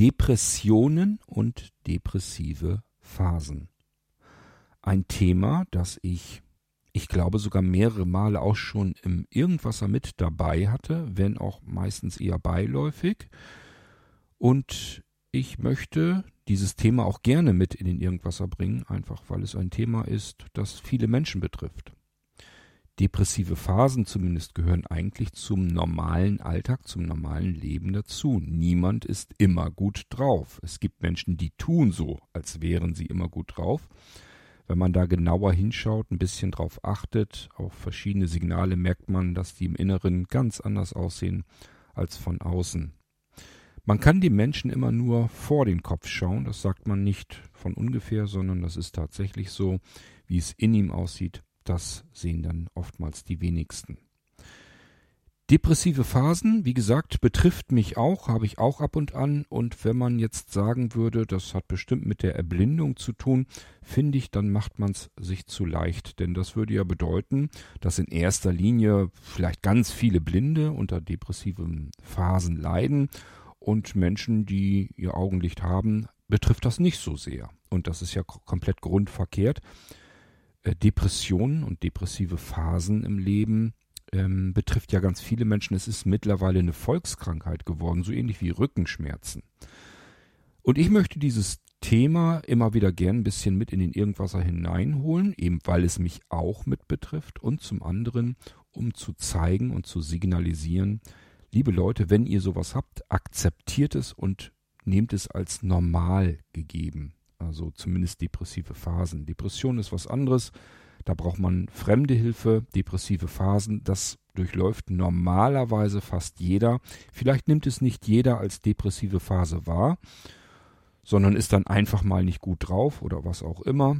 Depressionen und depressive Phasen. Ein Thema, das ich, ich glaube sogar mehrere Male auch schon im Irgendwasser mit dabei hatte, wenn auch meistens eher beiläufig. Und ich möchte dieses Thema auch gerne mit in den Irgendwasser bringen, einfach weil es ein Thema ist, das viele Menschen betrifft. Depressive Phasen zumindest gehören eigentlich zum normalen Alltag, zum normalen Leben dazu. Niemand ist immer gut drauf. Es gibt Menschen, die tun so, als wären sie immer gut drauf. Wenn man da genauer hinschaut, ein bisschen drauf achtet, auf verschiedene Signale merkt man, dass die im Inneren ganz anders aussehen als von außen. Man kann dem Menschen immer nur vor den Kopf schauen, das sagt man nicht von ungefähr, sondern das ist tatsächlich so, wie es in ihm aussieht, das sehen dann oftmals die wenigsten. Depressive Phasen, wie gesagt, betrifft mich auch, habe ich auch ab und an. Und wenn man jetzt sagen würde, das hat bestimmt mit der Erblindung zu tun, finde ich, dann macht man es sich zu leicht. Denn das würde ja bedeuten, dass in erster Linie vielleicht ganz viele Blinde unter depressiven Phasen leiden und Menschen, die ihr Augenlicht haben, betrifft das nicht so sehr. Und das ist ja komplett grundverkehrt. Äh, Depressionen und depressive Phasen im Leben ähm, betrifft ja ganz viele Menschen. Es ist mittlerweile eine Volkskrankheit geworden, so ähnlich wie Rückenschmerzen. Und ich möchte dieses Thema immer wieder gern ein bisschen mit in den Irgendwasser hineinholen, eben weil es mich auch mit betrifft und zum anderen, um zu zeigen und zu signalisieren, liebe Leute, wenn ihr sowas habt, akzeptiert es und nehmt es als normal gegeben. Also zumindest depressive Phasen. Depression ist was anderes. Da braucht man fremde Hilfe, depressive Phasen. Das durchläuft normalerweise fast jeder. Vielleicht nimmt es nicht jeder als depressive Phase wahr, sondern ist dann einfach mal nicht gut drauf oder was auch immer.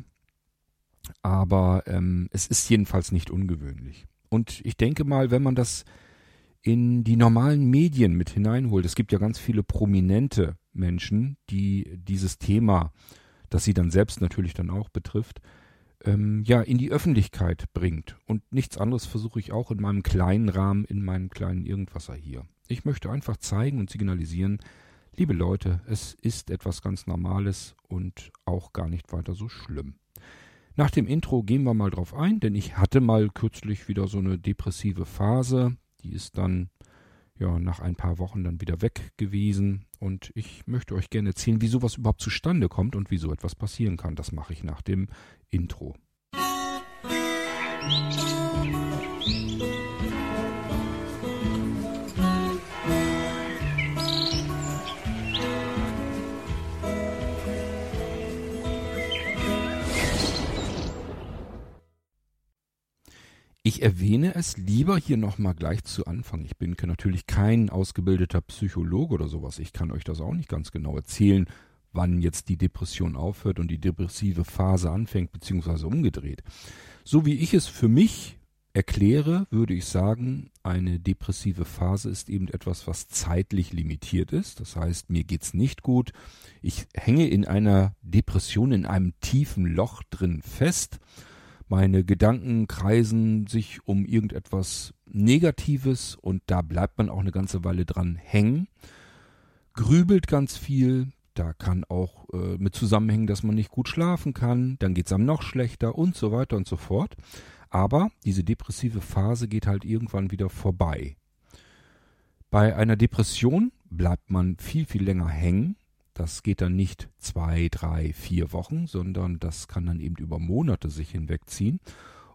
Aber ähm, es ist jedenfalls nicht ungewöhnlich. Und ich denke mal, wenn man das in die normalen Medien mit hineinholt, es gibt ja ganz viele prominente Menschen, die dieses Thema das sie dann selbst natürlich dann auch betrifft, ähm, ja, in die Öffentlichkeit bringt. Und nichts anderes versuche ich auch in meinem kleinen Rahmen, in meinem kleinen Irgendwasser hier. Ich möchte einfach zeigen und signalisieren, liebe Leute, es ist etwas ganz Normales und auch gar nicht weiter so schlimm. Nach dem Intro gehen wir mal drauf ein, denn ich hatte mal kürzlich wieder so eine depressive Phase. Die ist dann ja nach ein paar Wochen dann wieder weg gewesen. Und ich möchte euch gerne erzählen, wie sowas überhaupt zustande kommt und wie so etwas passieren kann. Das mache ich nach dem Intro. Musik Ich erwähne es lieber hier nochmal gleich zu Anfang. Ich bin natürlich kein ausgebildeter Psychologe oder sowas. Ich kann euch das auch nicht ganz genau erzählen, wann jetzt die Depression aufhört und die depressive Phase anfängt, beziehungsweise umgedreht. So wie ich es für mich erkläre, würde ich sagen, eine depressive Phase ist eben etwas, was zeitlich limitiert ist. Das heißt, mir geht's nicht gut. Ich hänge in einer Depression, in einem tiefen Loch drin fest meine Gedanken kreisen sich um irgendetwas Negatives und da bleibt man auch eine ganze Weile dran hängen, grübelt ganz viel, da kann auch äh, mit zusammenhängen, dass man nicht gut schlafen kann, dann geht's einem noch schlechter und so weiter und so fort. Aber diese depressive Phase geht halt irgendwann wieder vorbei. Bei einer Depression bleibt man viel, viel länger hängen, das geht dann nicht zwei, drei, vier Wochen, sondern das kann dann eben über Monate sich hinwegziehen.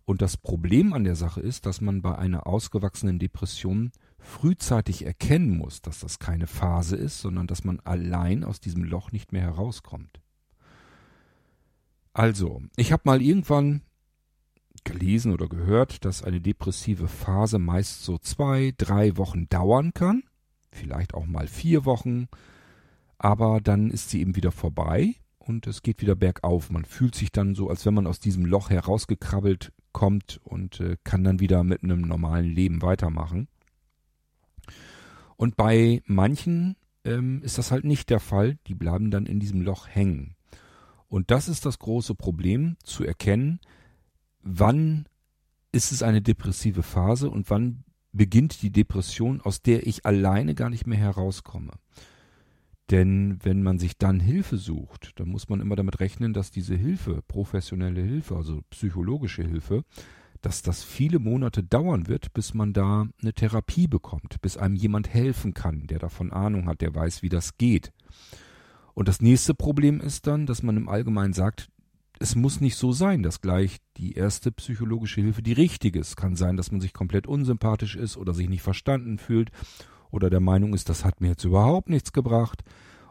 Und das Problem an der Sache ist, dass man bei einer ausgewachsenen Depression frühzeitig erkennen muss, dass das keine Phase ist, sondern dass man allein aus diesem Loch nicht mehr herauskommt. Also, ich habe mal irgendwann gelesen oder gehört, dass eine depressive Phase meist so zwei, drei Wochen dauern kann, vielleicht auch mal vier Wochen, aber dann ist sie eben wieder vorbei und es geht wieder bergauf. Man fühlt sich dann so, als wenn man aus diesem Loch herausgekrabbelt kommt und äh, kann dann wieder mit einem normalen Leben weitermachen. Und bei manchen ähm, ist das halt nicht der Fall. Die bleiben dann in diesem Loch hängen. Und das ist das große Problem, zu erkennen, wann ist es eine depressive Phase und wann beginnt die Depression, aus der ich alleine gar nicht mehr herauskomme. Denn wenn man sich dann Hilfe sucht, dann muss man immer damit rechnen, dass diese Hilfe, professionelle Hilfe, also psychologische Hilfe, dass das viele Monate dauern wird, bis man da eine Therapie bekommt, bis einem jemand helfen kann, der davon Ahnung hat, der weiß, wie das geht. Und das nächste Problem ist dann, dass man im Allgemeinen sagt, es muss nicht so sein, dass gleich die erste psychologische Hilfe die richtige ist. Kann sein, dass man sich komplett unsympathisch ist oder sich nicht verstanden fühlt oder der Meinung ist, das hat mir jetzt überhaupt nichts gebracht.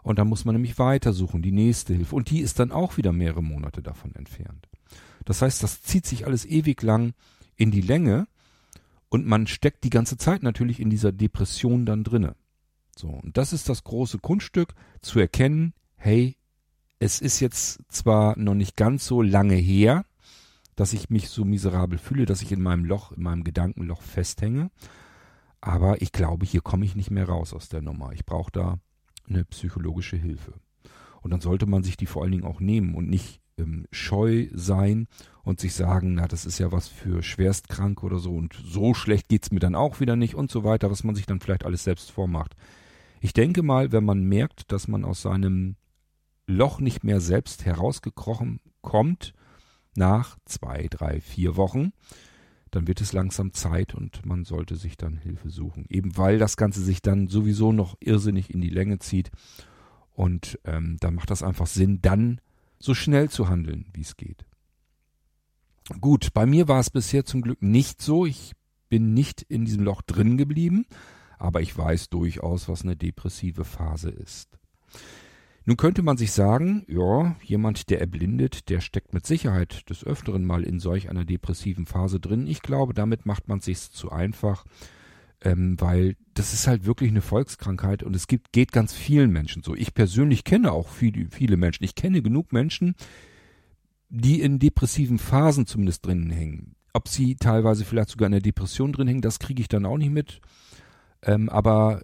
Und dann muss man nämlich weitersuchen, die nächste Hilfe. Und die ist dann auch wieder mehrere Monate davon entfernt. Das heißt, das zieht sich alles ewig lang in die Länge und man steckt die ganze Zeit natürlich in dieser Depression dann drinne. So, und das ist das große Kunststück, zu erkennen, hey, es ist jetzt zwar noch nicht ganz so lange her, dass ich mich so miserabel fühle, dass ich in meinem Loch, in meinem Gedankenloch festhänge, aber ich glaube, hier komme ich nicht mehr raus aus der Nummer. Ich brauche da eine psychologische Hilfe. Und dann sollte man sich die vor allen Dingen auch nehmen und nicht ähm, scheu sein und sich sagen, na, das ist ja was für schwerstkrank oder so und so schlecht geht's mir dann auch wieder nicht und so weiter, was man sich dann vielleicht alles selbst vormacht. Ich denke mal, wenn man merkt, dass man aus seinem Loch nicht mehr selbst herausgekrochen kommt, nach zwei, drei, vier Wochen, dann wird es langsam Zeit und man sollte sich dann Hilfe suchen. Eben weil das Ganze sich dann sowieso noch irrsinnig in die Länge zieht. Und ähm, dann macht das einfach Sinn, dann so schnell zu handeln, wie es geht. Gut, bei mir war es bisher zum Glück nicht so. Ich bin nicht in diesem Loch drin geblieben, aber ich weiß durchaus, was eine depressive Phase ist. Nun könnte man sich sagen, ja, jemand, der erblindet, der steckt mit Sicherheit des Öfteren mal in solch einer depressiven Phase drin. Ich glaube, damit macht man sich's zu einfach, ähm, weil das ist halt wirklich eine Volkskrankheit und es gibt, geht ganz vielen Menschen so. Ich persönlich kenne auch viele, viele Menschen. Ich kenne genug Menschen, die in depressiven Phasen zumindest drinnen hängen. Ob sie teilweise vielleicht sogar in der Depression drin hängen, das kriege ich dann auch nicht mit. Ähm, aber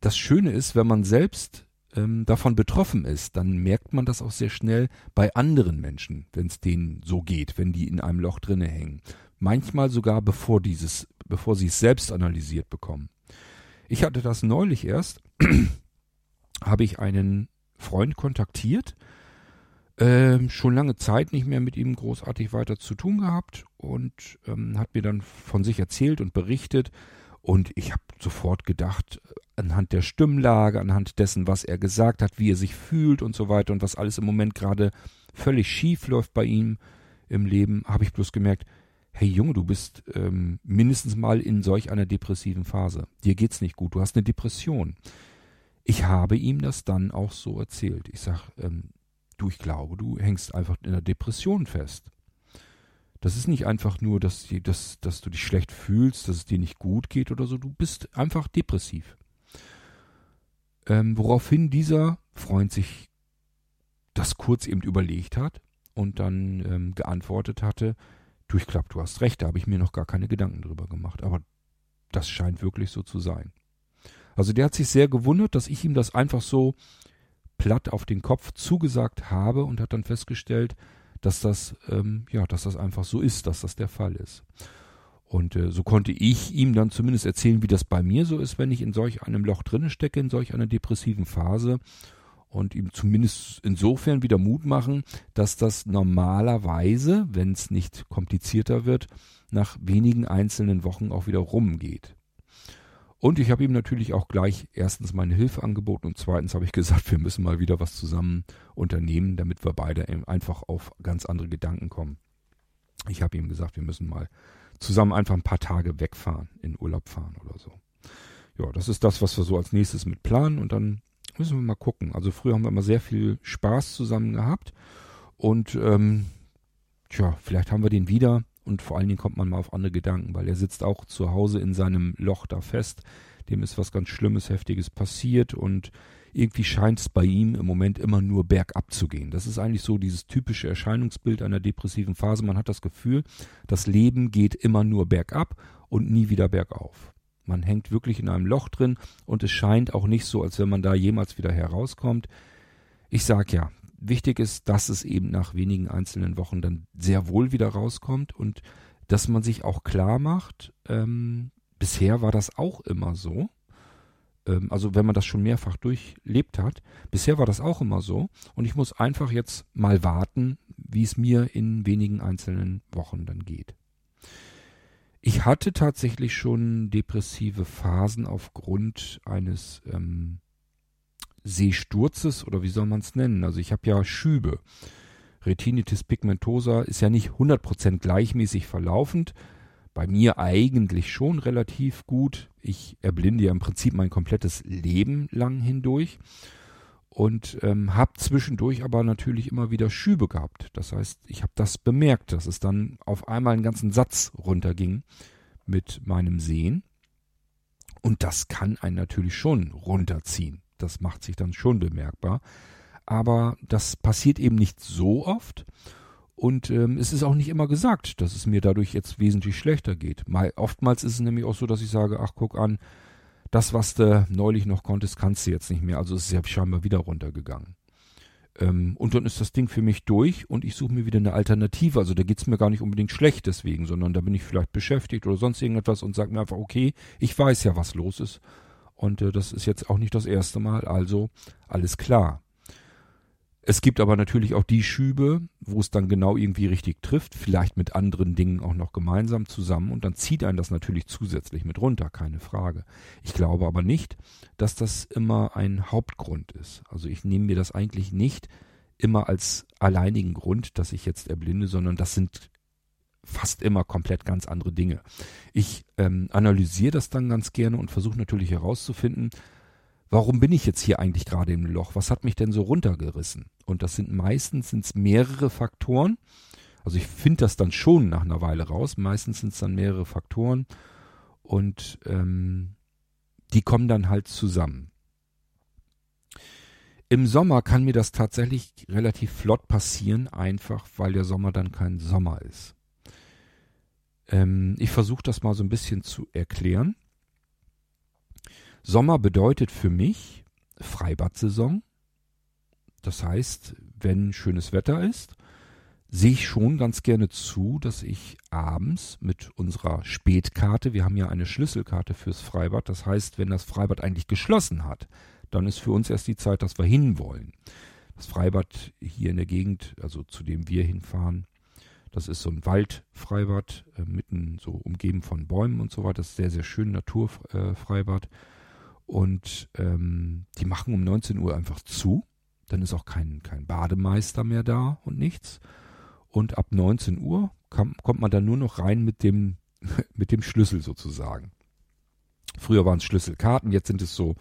das Schöne ist, wenn man selbst ähm, davon betroffen ist, dann merkt man das auch sehr schnell bei anderen Menschen, wenn es denen so geht, wenn die in einem Loch drinne hängen. Manchmal sogar bevor dieses, bevor sie es selbst analysiert bekommen. Ich hatte das neulich erst, habe ich einen Freund kontaktiert, ähm, schon lange Zeit nicht mehr mit ihm großartig weiter zu tun gehabt und ähm, hat mir dann von sich erzählt und berichtet, und ich habe sofort gedacht, anhand der Stimmlage, anhand dessen, was er gesagt hat, wie er sich fühlt und so weiter und was alles im Moment gerade völlig schief läuft bei ihm im Leben, habe ich bloß gemerkt, hey Junge, du bist ähm, mindestens mal in solch einer depressiven Phase. Dir geht's nicht gut, du hast eine Depression. Ich habe ihm das dann auch so erzählt. Ich sag, ähm, du, ich glaube, du hängst einfach in der Depression fest. Das ist nicht einfach nur, dass, die, dass, dass du dich schlecht fühlst, dass es dir nicht gut geht oder so. Du bist einfach depressiv. Ähm, woraufhin dieser Freund sich das kurz eben überlegt hat und dann ähm, geantwortet hatte, du, ich glaube, du hast recht, da habe ich mir noch gar keine Gedanken drüber gemacht. Aber das scheint wirklich so zu sein. Also der hat sich sehr gewundert, dass ich ihm das einfach so platt auf den Kopf zugesagt habe und hat dann festgestellt, dass das, ähm, ja, dass das einfach so ist, dass das der Fall ist. Und äh, so konnte ich ihm dann zumindest erzählen, wie das bei mir so ist, wenn ich in solch einem Loch drinne stecke, in solch einer depressiven Phase und ihm zumindest insofern wieder Mut machen, dass das normalerweise, wenn es nicht komplizierter wird, nach wenigen einzelnen Wochen auch wieder rumgeht. Und ich habe ihm natürlich auch gleich erstens meine Hilfe angeboten und zweitens habe ich gesagt, wir müssen mal wieder was zusammen unternehmen, damit wir beide einfach auf ganz andere Gedanken kommen. Ich habe ihm gesagt, wir müssen mal zusammen einfach ein paar Tage wegfahren, in Urlaub fahren oder so. Ja, das ist das, was wir so als nächstes mit planen und dann müssen wir mal gucken. Also früher haben wir immer sehr viel Spaß zusammen gehabt und ähm, tja, vielleicht haben wir den wieder und vor allen Dingen kommt man mal auf andere Gedanken, weil er sitzt auch zu Hause in seinem Loch da fest. Dem ist was ganz Schlimmes, Heftiges passiert und irgendwie scheint es bei ihm im Moment immer nur bergab zu gehen. Das ist eigentlich so dieses typische Erscheinungsbild einer depressiven Phase. Man hat das Gefühl, das Leben geht immer nur bergab und nie wieder bergauf. Man hängt wirklich in einem Loch drin und es scheint auch nicht so, als wenn man da jemals wieder herauskommt. Ich sag ja, wichtig ist, dass es eben nach wenigen einzelnen Wochen dann sehr wohl wieder rauskommt und dass man sich auch klar macht, ähm, bisher war das auch immer so. ähm, also wenn man das schon mehrfach durchlebt hat. Bisher war das auch immer so und ich muss einfach jetzt mal warten, wie es mir in wenigen einzelnen Wochen dann geht. Ich hatte tatsächlich schon depressive Phasen aufgrund eines ähm, Sehsturzes oder wie soll man es nennen? Also ich habe ja Schübe. Retinitis pigmentosa ist ja nicht 100% gleichmäßig verlaufend. Bei mir eigentlich schon relativ gut. Ich erblinde ja im Prinzip mein komplettes Leben lang hindurch und ähm, habe zwischendurch aber natürlich immer wieder Schübe gehabt. Das heißt, ich habe das bemerkt, dass es dann auf einmal einen ganzen Satz runterging mit meinem Sehen. Und das kann einen natürlich schon runterziehen. Das macht sich dann schon bemerkbar aber das passiert eben nicht so oft. Und ähm, es ist auch nicht immer gesagt, dass es mir dadurch jetzt wesentlich schlechter geht. Mal, oftmals ist es nämlich auch so, dass ich sage, ach guck an, das, was du neulich noch konntest, kannst du jetzt nicht mehr. Also es ist ja scheinbar wieder runtergegangen. Ähm, und dann ist das Ding für mich durch und ich suche mir wieder eine Alternative. Also da geht es mir gar nicht unbedingt schlecht deswegen, sondern da bin ich vielleicht beschäftigt oder sonst irgendetwas und sage mir einfach, okay, ich weiß ja, was los ist. Und äh, das ist jetzt auch nicht das erste Mal, also alles klar. Es gibt aber natürlich auch die Schübe, wo es dann genau irgendwie richtig trifft, vielleicht mit anderen Dingen auch noch gemeinsam zusammen und dann zieht einen das natürlich zusätzlich mit runter, keine Frage. Ich glaube aber nicht, dass das immer ein Hauptgrund ist. Also ich nehme mir das eigentlich nicht immer als alleinigen Grund, dass ich jetzt erblinde, sondern das sind fast immer komplett ganz andere Dinge. Ich ähm, analysiere das dann ganz gerne und versuche natürlich herauszufinden, warum bin ich jetzt hier eigentlich gerade im Loch? Was hat mich denn so runtergerissen? Und das sind meistens sind's mehrere Faktoren. Also ich finde das dann schon nach einer Weile raus. Meistens sind es dann mehrere Faktoren und ähm, die kommen dann halt zusammen. Im Sommer kann mir das tatsächlich relativ flott passieren, einfach weil der Sommer dann kein Sommer ist. Ähm, ich versuche das mal so ein bisschen zu erklären. Sommer bedeutet für mich Freibadsaison. Das heißt, wenn schönes Wetter ist, sehe ich schon ganz gerne zu, dass ich abends mit unserer Spätkarte, wir haben ja eine Schlüsselkarte fürs Freibad, das heißt, wenn das Freibad eigentlich geschlossen hat, dann ist für uns erst die Zeit, dass wir hinwollen. Das Freibad hier in der Gegend, also zu dem wir hinfahren, das ist so ein Waldfreibad, äh, mitten so umgeben von Bäumen und so weiter. Das ist sehr, sehr schön, Naturfreibad. Und ähm, die machen um 19 Uhr einfach zu. Dann ist auch kein, kein Bademeister mehr da und nichts. Und ab 19 Uhr kam, kommt man dann nur noch rein mit dem, mit dem Schlüssel sozusagen. Früher waren es Schlüsselkarten, jetzt sind es so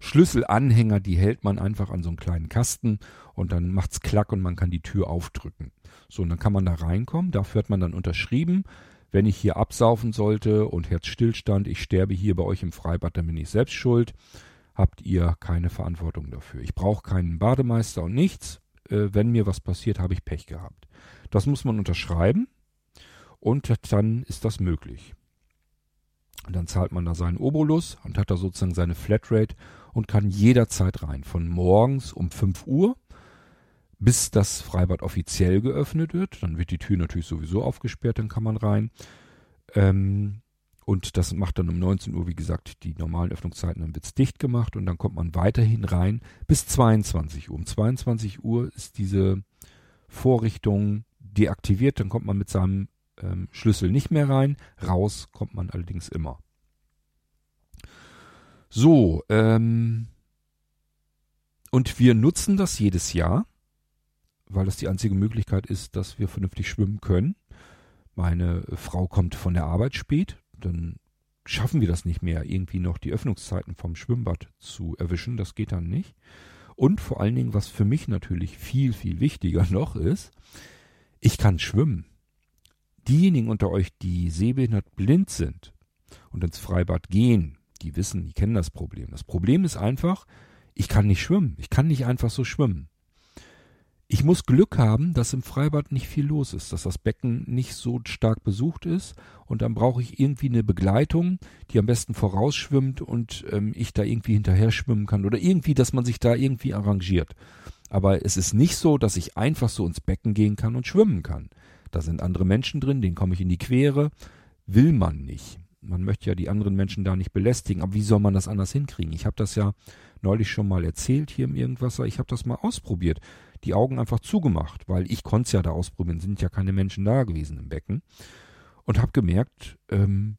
Schlüsselanhänger, die hält man einfach an so einen kleinen Kasten und dann macht's klack und man kann die Tür aufdrücken. So, und dann kann man da reinkommen. Dafür hat man dann unterschrieben, wenn ich hier absaufen sollte und Herzstillstand, ich sterbe hier bei euch im Freibad, dann bin ich selbst schuld. Habt ihr keine Verantwortung dafür. Ich brauche keinen Bademeister und nichts. Äh, wenn mir was passiert, habe ich Pech gehabt. Das muss man unterschreiben und dann ist das möglich. Und dann zahlt man da seinen Obolus und hat da sozusagen seine Flatrate und kann jederzeit rein. Von morgens um 5 Uhr bis das Freibad offiziell geöffnet wird. Dann wird die Tür natürlich sowieso aufgesperrt, dann kann man rein. Ähm, und das macht dann um 19 Uhr, wie gesagt, die normalen Öffnungszeiten, dann wird's dicht gemacht und dann kommt man weiterhin rein bis 22 Uhr. Um 22 Uhr ist diese Vorrichtung deaktiviert, dann kommt man mit seinem ähm, Schlüssel nicht mehr rein. Raus kommt man allerdings immer. So, ähm, und wir nutzen das jedes Jahr weil das die einzige Möglichkeit ist, dass wir vernünftig schwimmen können. Meine Frau kommt von der Arbeit spät, dann schaffen wir das nicht mehr, irgendwie noch die Öffnungszeiten vom Schwimmbad zu erwischen. Das geht dann nicht. Und vor allen Dingen, was für mich natürlich viel, viel wichtiger noch ist, ich kann schwimmen. Diejenigen unter euch, die sehbehindert blind sind und ins Freibad gehen, die wissen, die kennen das Problem. Das Problem ist einfach, ich kann nicht schwimmen. Ich kann nicht einfach so schwimmen. Ich muss Glück haben, dass im Freibad nicht viel los ist, dass das Becken nicht so stark besucht ist und dann brauche ich irgendwie eine Begleitung, die am besten vorausschwimmt und ähm, ich da irgendwie hinterher schwimmen kann oder irgendwie, dass man sich da irgendwie arrangiert. Aber es ist nicht so, dass ich einfach so ins Becken gehen kann und schwimmen kann. Da sind andere Menschen drin, denen komme ich in die Quere. Will man nicht. Man möchte ja die anderen Menschen da nicht belästigen, aber wie soll man das anders hinkriegen? Ich habe das ja neulich schon mal erzählt hier im Irgendwasser. Ich habe das mal ausprobiert. Die Augen einfach zugemacht, weil ich konnte es ja da ausprobieren. Sind ja keine Menschen da gewesen im Becken. Und habe gemerkt, ähm,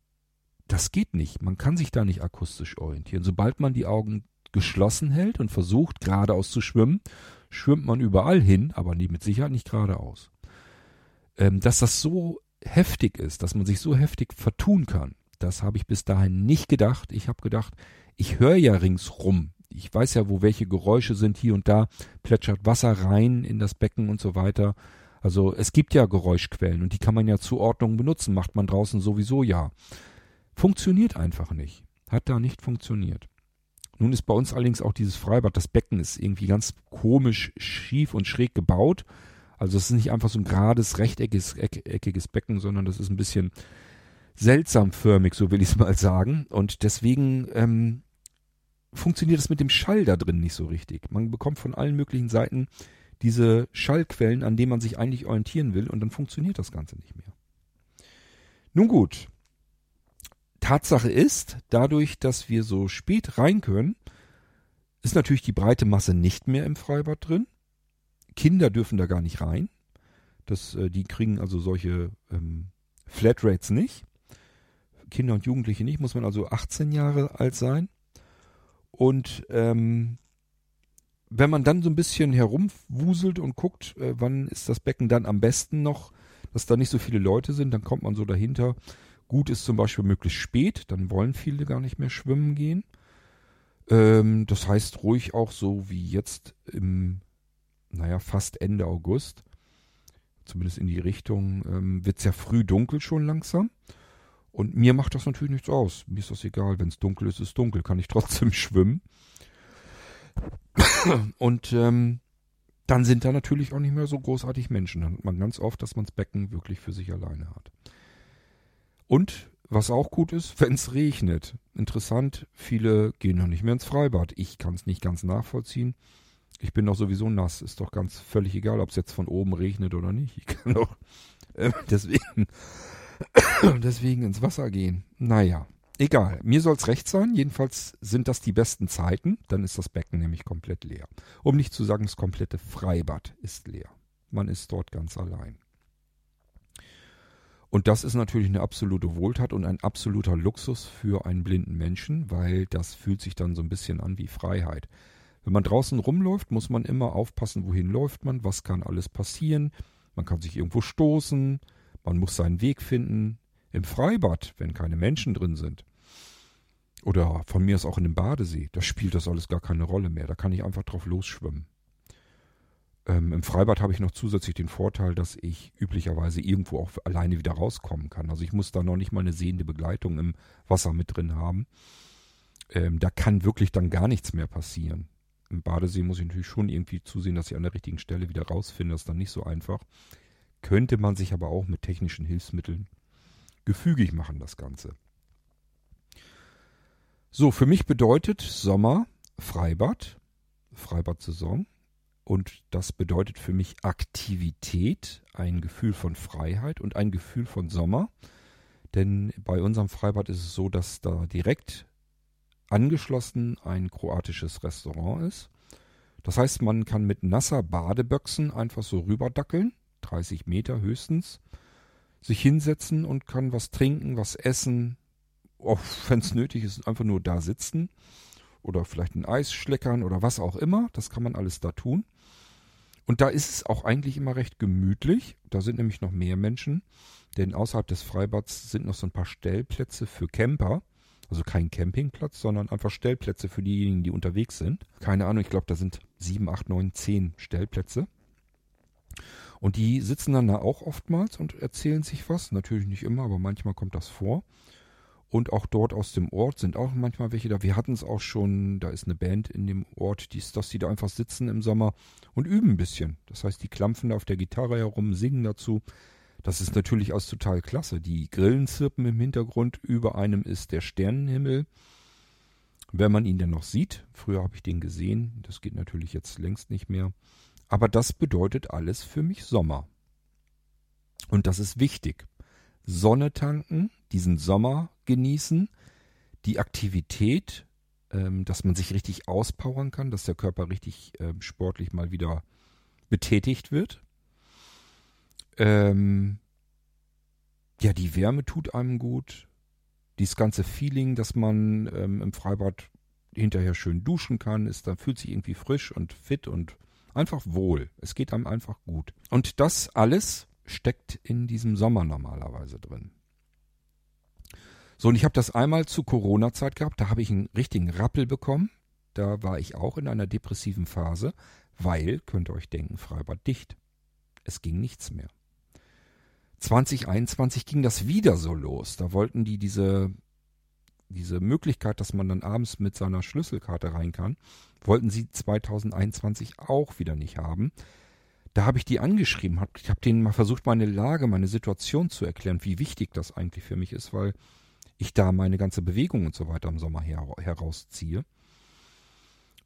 das geht nicht. Man kann sich da nicht akustisch orientieren. Sobald man die Augen geschlossen hält und versucht geradeaus zu schwimmen, schwimmt man überall hin, aber nie mit Sicherheit nicht geradeaus. Ähm, dass das so heftig ist, dass man sich so heftig vertun kann, das habe ich bis dahin nicht gedacht. Ich habe gedacht, ich höre ja ringsrum. Ich weiß ja, wo welche Geräusche sind. Hier und da plätschert Wasser rein in das Becken und so weiter. Also es gibt ja Geräuschquellen und die kann man ja zur Ordnung benutzen. Macht man draußen sowieso ja. Funktioniert einfach nicht. Hat da nicht funktioniert. Nun ist bei uns allerdings auch dieses Freibad, das Becken ist irgendwie ganz komisch schief und schräg gebaut. Also es ist nicht einfach so ein gerades, rechteckiges eckiges Becken, sondern das ist ein bisschen seltsamförmig, so will ich es mal sagen. Und deswegen ähm, funktioniert es mit dem Schall da drin nicht so richtig. Man bekommt von allen möglichen Seiten diese Schallquellen, an denen man sich eigentlich orientieren will, und dann funktioniert das Ganze nicht mehr. Nun gut. Tatsache ist, dadurch, dass wir so spät rein können, ist natürlich die breite Masse nicht mehr im Freibad drin. Kinder dürfen da gar nicht rein. Das, äh, die kriegen also solche ähm, Flatrates nicht. Kinder und Jugendliche nicht, muss man also 18 Jahre alt sein. Und ähm, wenn man dann so ein bisschen herumwuselt und guckt, äh, wann ist das Becken dann am besten noch, dass da nicht so viele Leute sind, dann kommt man so dahinter. Gut ist zum Beispiel möglichst spät, dann wollen viele gar nicht mehr schwimmen gehen. Ähm, das heißt ruhig auch so wie jetzt im, naja, fast Ende August, zumindest in die Richtung, ähm, wird es ja früh dunkel schon langsam. Und mir macht das natürlich nichts aus. Mir ist das egal. Wenn es dunkel ist, ist dunkel. Kann ich trotzdem schwimmen. Und ähm, dann sind da natürlich auch nicht mehr so großartig Menschen. Dann hat man ganz oft, dass man das Becken wirklich für sich alleine hat. Und was auch gut ist, wenn es regnet. Interessant, viele gehen noch nicht mehr ins Freibad. Ich kann es nicht ganz nachvollziehen. Ich bin doch sowieso nass. Ist doch ganz völlig egal, ob es jetzt von oben regnet oder nicht. Ich kann doch äh, deswegen deswegen ins Wasser gehen. Naja, egal. Mir soll's recht sein. Jedenfalls sind das die besten Zeiten. Dann ist das Becken nämlich komplett leer. Um nicht zu sagen, das komplette Freibad ist leer. Man ist dort ganz allein. Und das ist natürlich eine absolute Wohltat und ein absoluter Luxus für einen blinden Menschen, weil das fühlt sich dann so ein bisschen an wie Freiheit. Wenn man draußen rumläuft, muss man immer aufpassen, wohin läuft man, was kann alles passieren. Man kann sich irgendwo stoßen, man muss seinen Weg finden. Im Freibad, wenn keine Menschen drin sind. Oder von mir aus auch in dem Badesee. Da spielt das alles gar keine Rolle mehr. Da kann ich einfach drauf losschwimmen. Ähm, Im Freibad habe ich noch zusätzlich den Vorteil, dass ich üblicherweise irgendwo auch alleine wieder rauskommen kann. Also ich muss da noch nicht mal eine sehende Begleitung im Wasser mit drin haben. Ähm, da kann wirklich dann gar nichts mehr passieren. Im Badesee muss ich natürlich schon irgendwie zusehen, dass ich an der richtigen Stelle wieder rausfinde. Das ist dann nicht so einfach könnte man sich aber auch mit technischen Hilfsmitteln gefügig machen, das Ganze. So, für mich bedeutet Sommer Freibad, Freibad-Saison. Und das bedeutet für mich Aktivität, ein Gefühl von Freiheit und ein Gefühl von Sommer. Denn bei unserem Freibad ist es so, dass da direkt angeschlossen ein kroatisches Restaurant ist. Das heißt, man kann mit nasser Badeböchsen einfach so rüberdackeln 30 Meter höchstens, sich hinsetzen und kann was trinken, was essen, auch wenn es nötig ist, einfach nur da sitzen oder vielleicht ein Eis schleckern oder was auch immer. Das kann man alles da tun. Und da ist es auch eigentlich immer recht gemütlich. Da sind nämlich noch mehr Menschen, denn außerhalb des Freibads sind noch so ein paar Stellplätze für Camper. Also kein Campingplatz, sondern einfach Stellplätze für diejenigen, die unterwegs sind. Keine Ahnung, ich glaube, da sind sieben, acht, neun, zehn Stellplätze. Und die sitzen dann da auch oftmals und erzählen sich was. Natürlich nicht immer, aber manchmal kommt das vor. Und auch dort aus dem Ort sind auch manchmal welche da. Wir hatten es auch schon, da ist eine Band in dem Ort, die ist das, die da einfach sitzen im Sommer und üben ein bisschen. Das heißt, die klampfen da auf der Gitarre herum, singen dazu. Das ist natürlich aus total klasse. Die Grillen zirpen im Hintergrund, über einem ist der Sternenhimmel. Wenn man ihn denn noch sieht, früher habe ich den gesehen, das geht natürlich jetzt längst nicht mehr. Aber das bedeutet alles für mich Sommer. Und das ist wichtig. Sonne tanken, diesen Sommer genießen, die Aktivität, ähm, dass man sich richtig auspowern kann, dass der Körper richtig ähm, sportlich mal wieder betätigt wird. Ähm, ja, die Wärme tut einem gut. Dieses ganze Feeling, dass man ähm, im Freibad hinterher schön duschen kann, ist dann fühlt sich irgendwie frisch und fit und einfach wohl. Es geht einem einfach gut. Und das alles steckt in diesem Sommer normalerweise drin. So, und ich habe das einmal zu Corona-Zeit gehabt, da habe ich einen richtigen Rappel bekommen. Da war ich auch in einer depressiven Phase, weil, könnt ihr euch denken, Freibad dicht. Es ging nichts mehr. 2021 ging das wieder so los. Da wollten die diese, diese Möglichkeit, dass man dann abends mit seiner Schlüsselkarte rein kann, wollten sie 2021 auch wieder nicht haben. Da habe ich die angeschrieben, hab, ich habe denen mal versucht, meine Lage, meine Situation zu erklären, wie wichtig das eigentlich für mich ist, weil ich da meine ganze Bewegung und so weiter im Sommer her, herausziehe.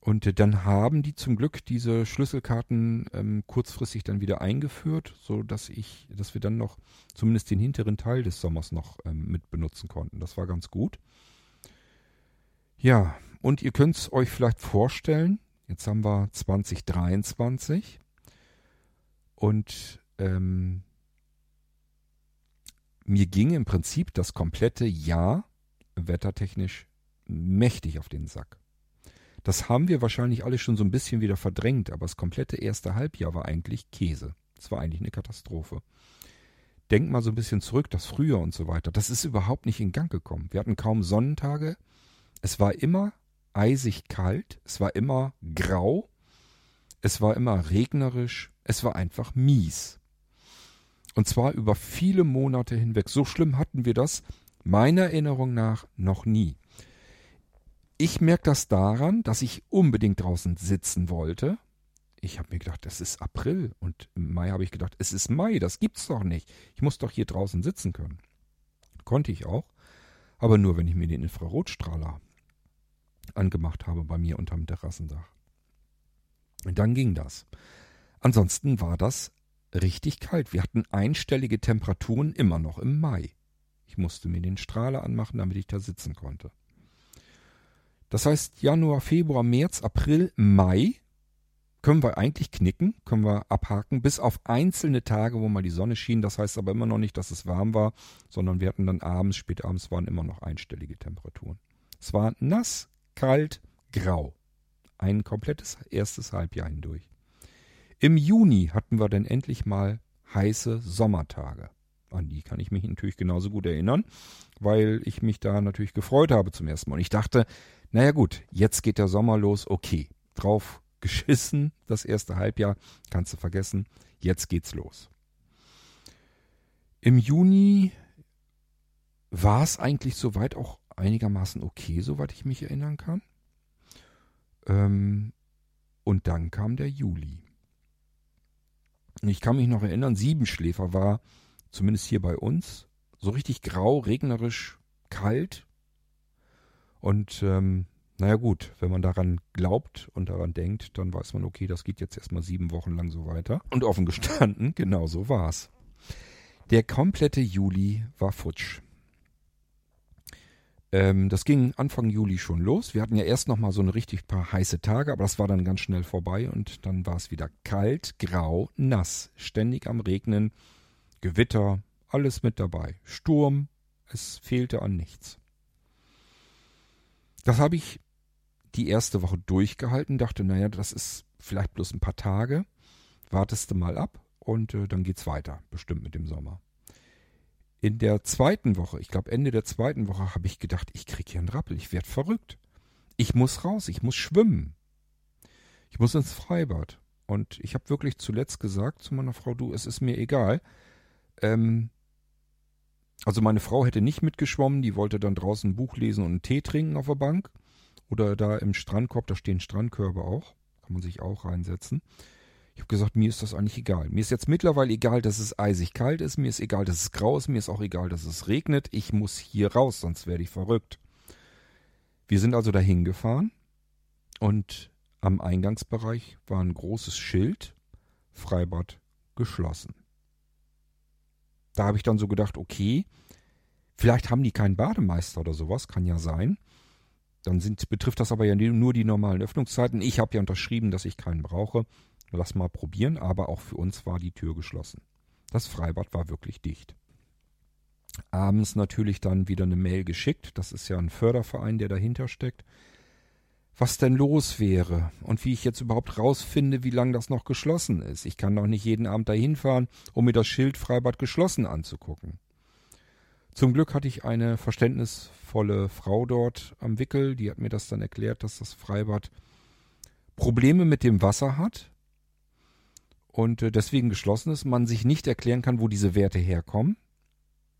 Und äh, dann haben die zum Glück diese Schlüsselkarten ähm, kurzfristig dann wieder eingeführt, so dass ich, dass wir dann noch zumindest den hinteren Teil des Sommers noch ähm, mit benutzen konnten. Das war ganz gut. Ja, und ihr könnt es euch vielleicht vorstellen. Jetzt haben wir 2023 und ähm, mir ging im Prinzip das komplette Jahr wettertechnisch mächtig auf den Sack. Das haben wir wahrscheinlich alle schon so ein bisschen wieder verdrängt, aber das komplette erste Halbjahr war eigentlich Käse. Es war eigentlich eine Katastrophe. Denkt mal so ein bisschen zurück, das Frühjahr und so weiter. Das ist überhaupt nicht in Gang gekommen. Wir hatten kaum Sonnentage. Es war immer eisig kalt. Es war immer grau. Es war immer regnerisch. Es war einfach mies. Und zwar über viele Monate hinweg. So schlimm hatten wir das meiner Erinnerung nach noch nie. Ich merke das daran, dass ich unbedingt draußen sitzen wollte. Ich habe mir gedacht, das ist April und im Mai habe ich gedacht, es ist Mai, das gibt's doch nicht. Ich muss doch hier draußen sitzen können. Konnte ich auch, aber nur wenn ich mir den Infrarotstrahler angemacht habe bei mir unterm Terrassendach. Und dann ging das. Ansonsten war das richtig kalt. Wir hatten einstellige Temperaturen immer noch im Mai. Ich musste mir den Strahler anmachen, damit ich da sitzen konnte. Das heißt, Januar, Februar, März, April, Mai können wir eigentlich knicken, können wir abhaken, bis auf einzelne Tage, wo mal die Sonne schien. Das heißt aber immer noch nicht, dass es warm war, sondern wir hatten dann abends, spätabends waren immer noch einstellige Temperaturen. Es war nass, kalt, grau. Ein komplettes erstes Halbjahr hindurch. Im Juni hatten wir dann endlich mal heiße Sommertage. An die kann ich mich natürlich genauso gut erinnern, weil ich mich da natürlich gefreut habe zum ersten Mal. Und ich dachte, naja gut, jetzt geht der Sommer los, okay. Drauf geschissen, das erste Halbjahr, kannst du vergessen. Jetzt geht's los. Im Juni war es eigentlich soweit auch einigermaßen okay, soweit ich mich erinnern kann. Ähm, und dann kam der Juli. Ich kann mich noch erinnern, Siebenschläfer war, zumindest hier bei uns, so richtig grau, regnerisch, kalt. Und ähm, naja gut, wenn man daran glaubt und daran denkt, dann weiß man, okay, das geht jetzt erstmal sieben Wochen lang so weiter. Und offen gestanden, genau so war's. Der komplette Juli war futsch. Ähm, das ging Anfang Juli schon los. Wir hatten ja erst noch mal so eine richtig paar heiße Tage, aber das war dann ganz schnell vorbei und dann war es wieder kalt, grau, nass, ständig am Regnen, Gewitter, alles mit dabei. Sturm, es fehlte an nichts. Das habe ich die erste Woche durchgehalten, dachte, naja, das ist vielleicht bloß ein paar Tage. Wartest du mal ab und äh, dann geht's weiter, bestimmt mit dem Sommer. In der zweiten Woche, ich glaube Ende der zweiten Woche, habe ich gedacht, ich krieg hier einen Rappel, ich werde verrückt. Ich muss raus, ich muss schwimmen. Ich muss ins Freibad. Und ich habe wirklich zuletzt gesagt zu meiner Frau, du, es ist mir egal. Ähm, also meine Frau hätte nicht mitgeschwommen, die wollte dann draußen ein Buch lesen und einen Tee trinken auf der Bank. Oder da im Strandkorb, da stehen Strandkörbe auch. Kann man sich auch reinsetzen. Ich habe gesagt, mir ist das eigentlich egal. Mir ist jetzt mittlerweile egal, dass es eisig kalt ist. Mir ist egal, dass es grau ist. Mir ist auch egal, dass es regnet. Ich muss hier raus, sonst werde ich verrückt. Wir sind also dahin gefahren und am Eingangsbereich war ein großes Schild, Freibad geschlossen. Da habe ich dann so gedacht, okay, Vielleicht haben die keinen Bademeister oder sowas, kann ja sein. Dann sind, betrifft das aber ja nur die normalen Öffnungszeiten. Ich habe ja unterschrieben, dass ich keinen brauche. Lass mal probieren, aber auch für uns war die Tür geschlossen. Das Freibad war wirklich dicht. Abends natürlich dann wieder eine Mail geschickt. Das ist ja ein Förderverein, der dahinter steckt. Was denn los wäre und wie ich jetzt überhaupt rausfinde, wie lange das noch geschlossen ist. Ich kann doch nicht jeden Abend dahin fahren, um mir das Schild Freibad geschlossen anzugucken. Zum Glück hatte ich eine verständnisvolle Frau dort am Wickel, die hat mir das dann erklärt, dass das Freibad Probleme mit dem Wasser hat und äh, deswegen geschlossen ist, man sich nicht erklären kann, wo diese Werte herkommen.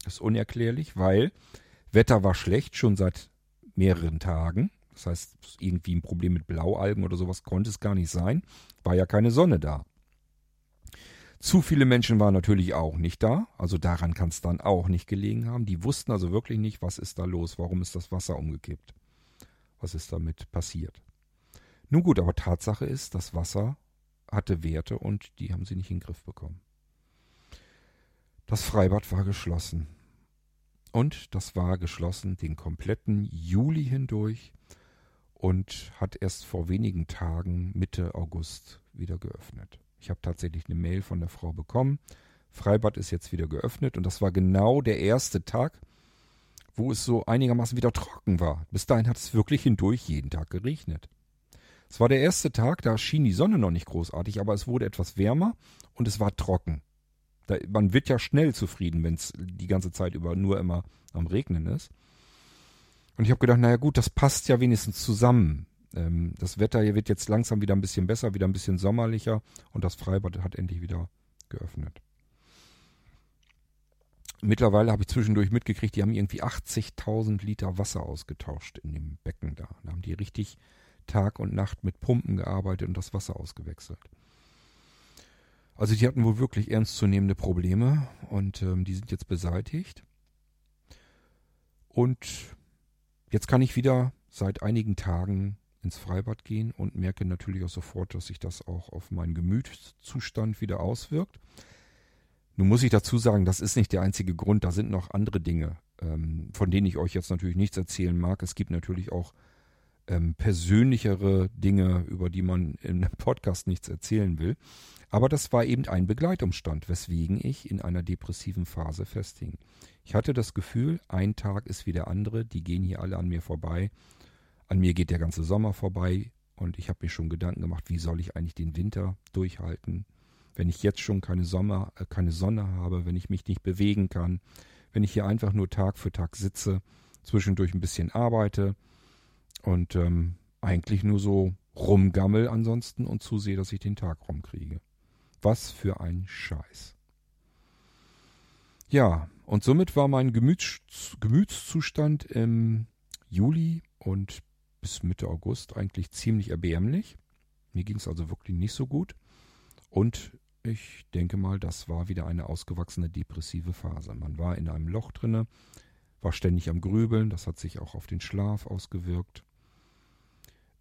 Das ist unerklärlich, weil Wetter war schlecht, schon seit mehreren Tagen. Das heißt, irgendwie ein Problem mit Blaualgen oder sowas konnte es gar nicht sein. War ja keine Sonne da. Zu viele Menschen waren natürlich auch nicht da, also daran kann es dann auch nicht gelegen haben. Die wussten also wirklich nicht, was ist da los, warum ist das Wasser umgekippt, was ist damit passiert. Nun gut, aber Tatsache ist, das Wasser hatte Werte und die haben sie nicht in den Griff bekommen. Das Freibad war geschlossen. Und das war geschlossen den kompletten Juli hindurch und hat erst vor wenigen Tagen, Mitte August, wieder geöffnet. Ich habe tatsächlich eine Mail von der Frau bekommen. Freibad ist jetzt wieder geöffnet und das war genau der erste Tag, wo es so einigermaßen wieder trocken war. Bis dahin hat es wirklich hindurch jeden Tag geregnet. Es war der erste Tag, da schien die Sonne noch nicht großartig, aber es wurde etwas wärmer und es war trocken. Da, man wird ja schnell zufrieden, wenn es die ganze Zeit über nur immer am Regnen ist. Und ich habe gedacht, naja gut, das passt ja wenigstens zusammen. Ähm, das Wetter hier wird jetzt langsam wieder ein bisschen besser, wieder ein bisschen sommerlicher und das Freibad hat endlich wieder geöffnet. Mittlerweile habe ich zwischendurch mitgekriegt, die haben irgendwie 80.000 Liter Wasser ausgetauscht in dem Becken da. Da haben die richtig Tag und Nacht mit Pumpen gearbeitet und das Wasser ausgewechselt. Also die hatten wohl wirklich ernstzunehmende Probleme und ähm, die sind jetzt beseitigt. Und jetzt kann ich wieder seit einigen Tagen ins Freibad gehen und merke natürlich auch sofort, dass sich das auch auf meinen Gemütszustand wieder auswirkt. Nun muss ich dazu sagen, das ist nicht der einzige Grund, da sind noch andere Dinge, ähm, von denen ich euch jetzt natürlich nichts erzählen mag. Es gibt natürlich auch ähm, persönlichere Dinge, über die man im Podcast nichts erzählen will. Aber das war eben ein Begleitumstand, weswegen ich in einer depressiven Phase festhing. Ich hatte das Gefühl, ein Tag ist wie der andere, die gehen hier alle an mir vorbei an mir geht der ganze Sommer vorbei und ich habe mir schon Gedanken gemacht, wie soll ich eigentlich den Winter durchhalten, wenn ich jetzt schon keine Sommer, äh, keine Sonne habe, wenn ich mich nicht bewegen kann, wenn ich hier einfach nur Tag für Tag sitze, zwischendurch ein bisschen arbeite und ähm, eigentlich nur so rumgammel ansonsten und zusehe, dass ich den Tag rumkriege. Was für ein Scheiß. Ja, und somit war mein Gemüts Gemütszustand im Juli und bis Mitte August eigentlich ziemlich erbärmlich. Mir ging es also wirklich nicht so gut. Und ich denke mal, das war wieder eine ausgewachsene depressive Phase. Man war in einem Loch drinne, war ständig am Grübeln, das hat sich auch auf den Schlaf ausgewirkt.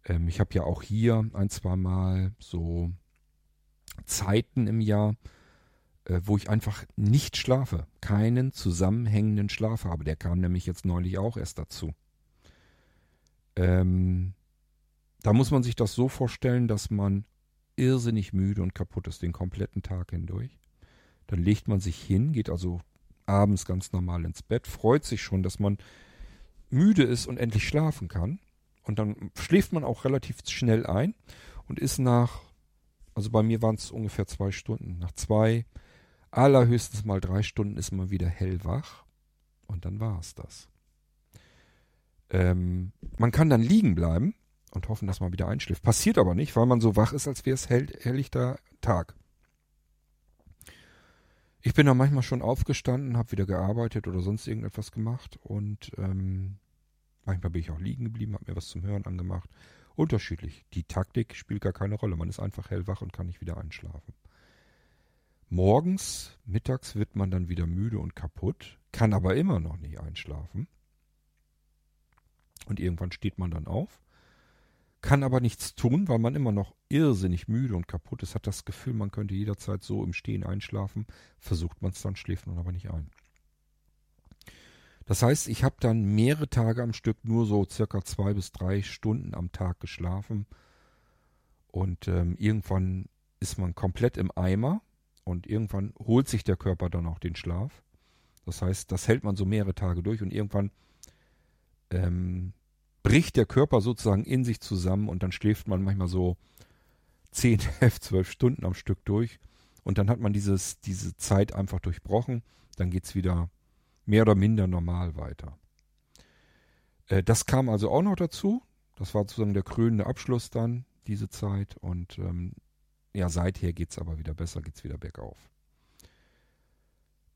Ähm, ich habe ja auch hier ein, zwei Mal so Zeiten im Jahr, äh, wo ich einfach nicht schlafe, keinen zusammenhängenden Schlaf habe. Der kam nämlich jetzt neulich auch erst dazu. Ähm, da muss man sich das so vorstellen, dass man irrsinnig müde und kaputt ist den kompletten Tag hindurch. Dann legt man sich hin, geht also abends ganz normal ins Bett, freut sich schon, dass man müde ist und endlich schlafen kann. Und dann schläft man auch relativ schnell ein und ist nach, also bei mir waren es ungefähr zwei Stunden, nach zwei, allerhöchstens mal drei Stunden ist man wieder hellwach und dann war es das. Ähm, man kann dann liegen bleiben und hoffen, dass man wieder einschläft. Passiert aber nicht, weil man so wach ist, als wäre es hell, helllichter Tag. Ich bin dann manchmal schon aufgestanden, habe wieder gearbeitet oder sonst irgendetwas gemacht und ähm, manchmal bin ich auch liegen geblieben, habe mir was zum Hören angemacht. Unterschiedlich. Die Taktik spielt gar keine Rolle. Man ist einfach hellwach und kann nicht wieder einschlafen. Morgens, mittags wird man dann wieder müde und kaputt, kann aber immer noch nicht einschlafen. Und irgendwann steht man dann auf, kann aber nichts tun, weil man immer noch irrsinnig müde und kaputt ist, hat das Gefühl, man könnte jederzeit so im Stehen einschlafen, versucht man es dann, schläft man aber nicht ein. Das heißt, ich habe dann mehrere Tage am Stück nur so circa zwei bis drei Stunden am Tag geschlafen. Und ähm, irgendwann ist man komplett im Eimer und irgendwann holt sich der Körper dann auch den Schlaf. Das heißt, das hält man so mehrere Tage durch und irgendwann ähm, bricht der Körper sozusagen in sich zusammen und dann schläft man manchmal so 10, 11, 12 Stunden am Stück durch und dann hat man dieses, diese Zeit einfach durchbrochen. Dann geht es wieder mehr oder minder normal weiter. Äh, das kam also auch noch dazu. Das war sozusagen der krönende Abschluss dann, diese Zeit. Und ähm, ja, seither geht es aber wieder besser, geht es wieder bergauf.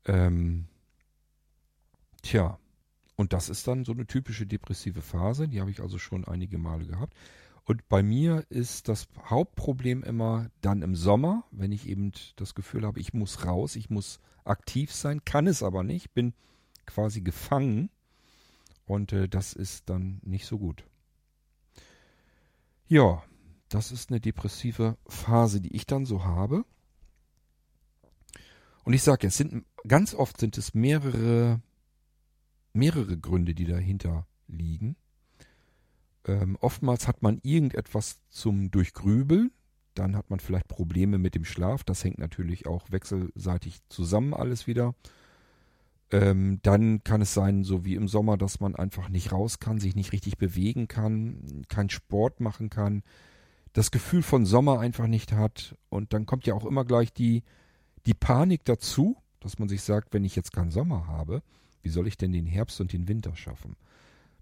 Ähm, tja, und das ist dann so eine typische depressive Phase, die habe ich also schon einige Male gehabt. Und bei mir ist das Hauptproblem immer dann im Sommer, wenn ich eben das Gefühl habe, ich muss raus, ich muss aktiv sein, kann es aber nicht, bin quasi gefangen und äh, das ist dann nicht so gut. Ja, das ist eine depressive Phase, die ich dann so habe. Und ich sage, es sind ganz oft sind es mehrere mehrere Gründe, die dahinter liegen. Ähm, oftmals hat man irgendetwas zum Durchgrübeln, dann hat man vielleicht Probleme mit dem Schlaf, das hängt natürlich auch wechselseitig zusammen alles wieder. Ähm, dann kann es sein, so wie im Sommer, dass man einfach nicht raus kann, sich nicht richtig bewegen kann, keinen Sport machen kann, das Gefühl von Sommer einfach nicht hat. Und dann kommt ja auch immer gleich die, die Panik dazu, dass man sich sagt, wenn ich jetzt keinen Sommer habe, wie soll ich denn den Herbst und den Winter schaffen?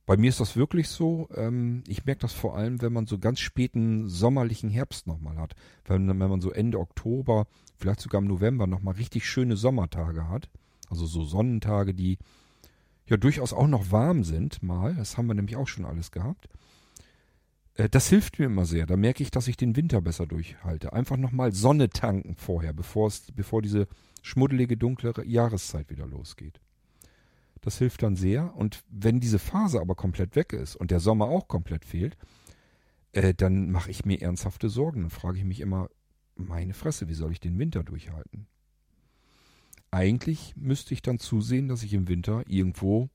Bei mir ist das wirklich so. Ähm, ich merke das vor allem, wenn man so ganz späten sommerlichen Herbst nochmal hat. Wenn, wenn man so Ende Oktober, vielleicht sogar im November nochmal richtig schöne Sommertage hat. Also so Sonnentage, die ja durchaus auch noch warm sind mal. Das haben wir nämlich auch schon alles gehabt. Äh, das hilft mir immer sehr. Da merke ich, dass ich den Winter besser durchhalte. Einfach nochmal Sonne tanken vorher, bevor, es, bevor diese schmuddelige, dunkle Jahreszeit wieder losgeht. Das hilft dann sehr. Und wenn diese Phase aber komplett weg ist und der Sommer auch komplett fehlt, äh, dann mache ich mir ernsthafte Sorgen. Dann frage ich mich immer, meine Fresse, wie soll ich den Winter durchhalten? Eigentlich müsste ich dann zusehen, dass ich im Winter irgendwo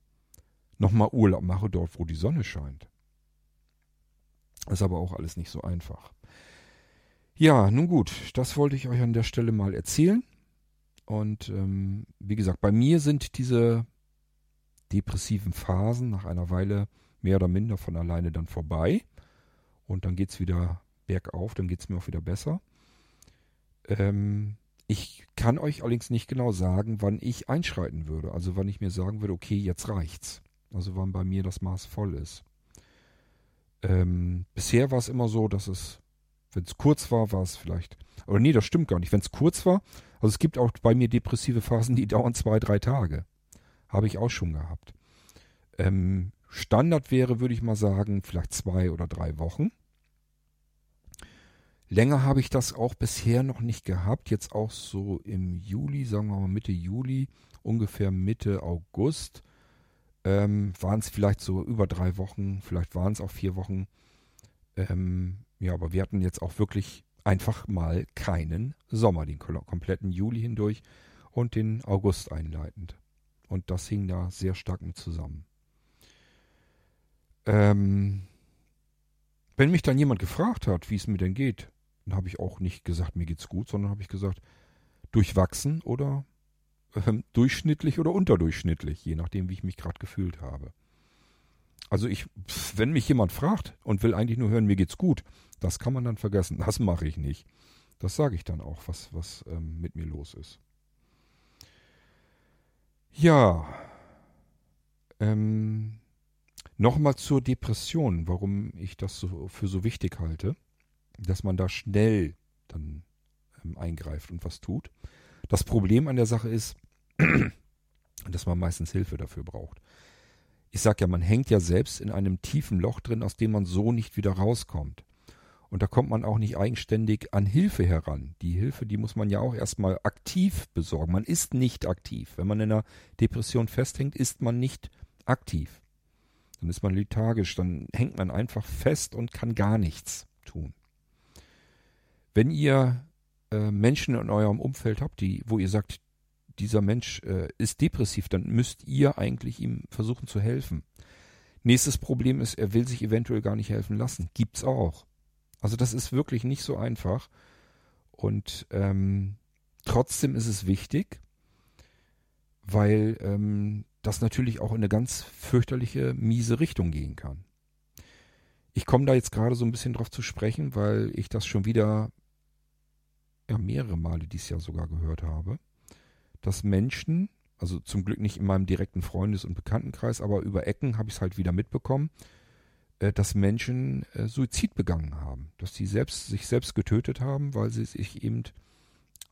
nochmal Urlaub mache, dort wo die Sonne scheint. Ist aber auch alles nicht so einfach. Ja, nun gut, das wollte ich euch an der Stelle mal erzählen. Und ähm, wie gesagt, bei mir sind diese depressiven Phasen nach einer Weile mehr oder minder von alleine dann vorbei. Und dann geht es wieder bergauf, dann geht es mir auch wieder besser. Ähm, ich kann euch allerdings nicht genau sagen, wann ich einschreiten würde. Also wann ich mir sagen würde, okay, jetzt reicht's. Also wann bei mir das Maß voll ist. Ähm, bisher war es immer so, dass es, wenn es kurz war, war es vielleicht. Aber nee, das stimmt gar nicht. Wenn es kurz war, also es gibt auch bei mir depressive Phasen, die dauern zwei, drei Tage. Habe ich auch schon gehabt. Ähm, Standard wäre, würde ich mal sagen, vielleicht zwei oder drei Wochen. Länger habe ich das auch bisher noch nicht gehabt. Jetzt auch so im Juli, sagen wir mal Mitte Juli, ungefähr Mitte August, ähm, waren es vielleicht so über drei Wochen, vielleicht waren es auch vier Wochen. Ähm, ja, aber wir hatten jetzt auch wirklich einfach mal keinen Sommer, den kompletten Juli hindurch und den August einleitend. Und das hing da sehr stark mit zusammen. Ähm, wenn mich dann jemand gefragt hat, wie es mir denn geht, dann habe ich auch nicht gesagt, mir geht's gut, sondern habe ich gesagt, durchwachsen oder äh, durchschnittlich oder unterdurchschnittlich, je nachdem, wie ich mich gerade gefühlt habe. Also ich, wenn mich jemand fragt und will eigentlich nur hören, mir geht's gut, das kann man dann vergessen. Das mache ich nicht. Das sage ich dann auch, was, was ähm, mit mir los ist. Ja. Ähm, Nochmal zur Depression, warum ich das so, für so wichtig halte, dass man da schnell dann ähm, eingreift und was tut. Das Problem an der Sache ist, dass man meistens Hilfe dafür braucht. Ich sage ja, man hängt ja selbst in einem tiefen Loch drin, aus dem man so nicht wieder rauskommt. Und da kommt man auch nicht eigenständig an Hilfe heran. Die Hilfe, die muss man ja auch erstmal aktiv besorgen. Man ist nicht aktiv. Wenn man in einer Depression festhängt, ist man nicht aktiv. Dann ist man lethargisch, dann hängt man einfach fest und kann gar nichts tun. Wenn ihr äh, Menschen in eurem Umfeld habt, die, wo ihr sagt, dieser Mensch äh, ist depressiv, dann müsst ihr eigentlich ihm versuchen zu helfen. Nächstes Problem ist, er will sich eventuell gar nicht helfen lassen. Gibt's auch. Also das ist wirklich nicht so einfach. Und ähm, trotzdem ist es wichtig, weil ähm, das natürlich auch in eine ganz fürchterliche, miese Richtung gehen kann. Ich komme da jetzt gerade so ein bisschen drauf zu sprechen, weil ich das schon wieder ja, mehrere Male dieses Jahr sogar gehört habe, dass Menschen, also zum Glück nicht in meinem direkten Freundes- und Bekanntenkreis, aber über Ecken habe ich es halt wieder mitbekommen, dass Menschen äh, Suizid begangen haben, dass sie selbst, sich selbst getötet haben, weil sie sich eben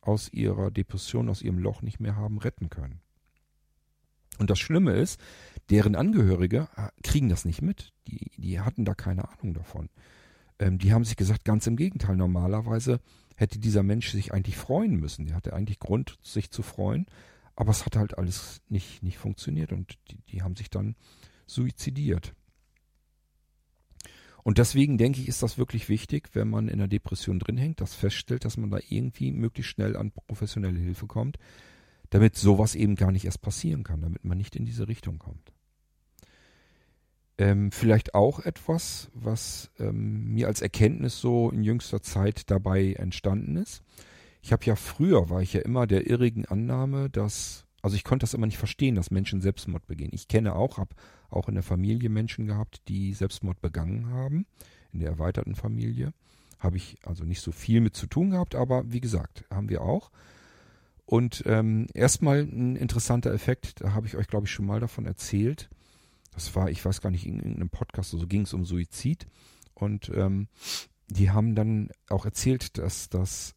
aus ihrer Depression, aus ihrem Loch nicht mehr haben retten können. Und das Schlimme ist, deren Angehörige äh, kriegen das nicht mit. Die, die hatten da keine Ahnung davon. Ähm, die haben sich gesagt, ganz im Gegenteil, normalerweise hätte dieser Mensch sich eigentlich freuen müssen. Der hatte eigentlich Grund, sich zu freuen, aber es hat halt alles nicht, nicht funktioniert und die, die haben sich dann suizidiert. Und deswegen denke ich, ist das wirklich wichtig, wenn man in der Depression drin hängt, das feststellt, dass man da irgendwie möglichst schnell an professionelle Hilfe kommt, damit sowas eben gar nicht erst passieren kann, damit man nicht in diese Richtung kommt. Ähm, vielleicht auch etwas, was ähm, mir als Erkenntnis so in jüngster Zeit dabei entstanden ist. Ich habe ja früher, war ich ja immer der irrigen Annahme, dass, also ich konnte das immer nicht verstehen, dass Menschen Selbstmord begehen. Ich kenne auch, habe auch in der Familie Menschen gehabt, die Selbstmord begangen haben, in der erweiterten Familie. Habe ich also nicht so viel mit zu tun gehabt, aber wie gesagt, haben wir auch. Und ähm, erstmal ein interessanter Effekt, da habe ich euch, glaube ich, schon mal davon erzählt das war, ich weiß gar nicht, in irgendeinem Podcast, so also ging es um Suizid. Und ähm, die haben dann auch erzählt, dass das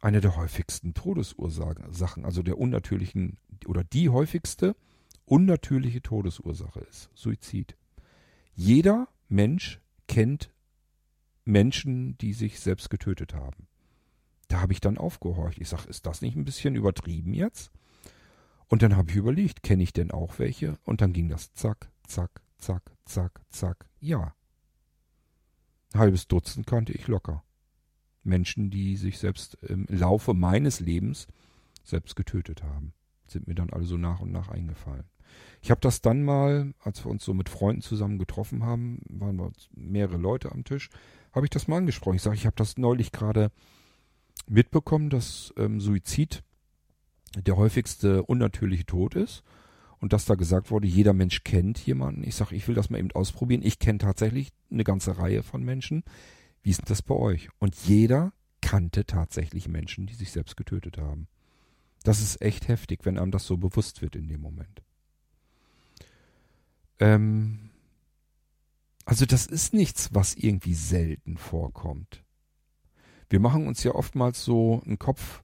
eine der häufigsten Todesursachen, also der unnatürlichen oder die häufigste unnatürliche Todesursache ist. Suizid. Jeder Mensch kennt Menschen, die sich selbst getötet haben. Da habe ich dann aufgehorcht. Ich sage, ist das nicht ein bisschen übertrieben jetzt? Und dann habe ich überlegt, kenne ich denn auch welche? Und dann ging das zack, zack, zack, zack, zack, ja. Ein halbes Dutzend kannte ich locker. Menschen, die sich selbst im Laufe meines Lebens selbst getötet haben, sind mir dann alle so nach und nach eingefallen. Ich habe das dann mal, als wir uns so mit Freunden zusammen getroffen haben, waren wir mehrere Leute am Tisch, habe ich das mal angesprochen. Ich sage, ich habe das neulich gerade mitbekommen, dass ähm, Suizid der häufigste unnatürliche Tod ist und dass da gesagt wurde, jeder Mensch kennt jemanden. Ich sage, ich will das mal eben ausprobieren. Ich kenne tatsächlich eine ganze Reihe von Menschen. Wie ist das bei euch? Und jeder kannte tatsächlich Menschen, die sich selbst getötet haben. Das ist echt heftig, wenn einem das so bewusst wird in dem Moment. Ähm, also das ist nichts, was irgendwie selten vorkommt. Wir machen uns ja oftmals so einen Kopf,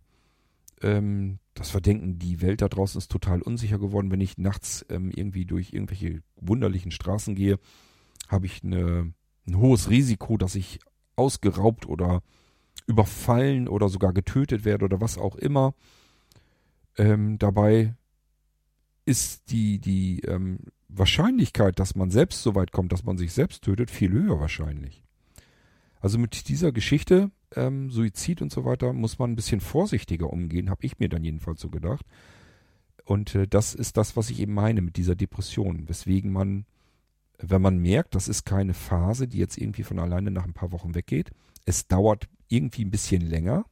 ähm, dass wir denken, die Welt da draußen ist total unsicher geworden. Wenn ich nachts ähm, irgendwie durch irgendwelche wunderlichen Straßen gehe, habe ich eine, ein hohes Risiko, dass ich ausgeraubt oder überfallen oder sogar getötet werde oder was auch immer. Ähm, dabei ist die, die ähm, Wahrscheinlichkeit, dass man selbst so weit kommt, dass man sich selbst tötet, viel höher wahrscheinlich. Also mit dieser Geschichte ähm, Suizid und so weiter, muss man ein bisschen vorsichtiger umgehen, habe ich mir dann jedenfalls so gedacht. Und äh, das ist das, was ich eben meine mit dieser Depression, weswegen man, wenn man merkt, das ist keine Phase, die jetzt irgendwie von alleine nach ein paar Wochen weggeht, es dauert irgendwie ein bisschen länger,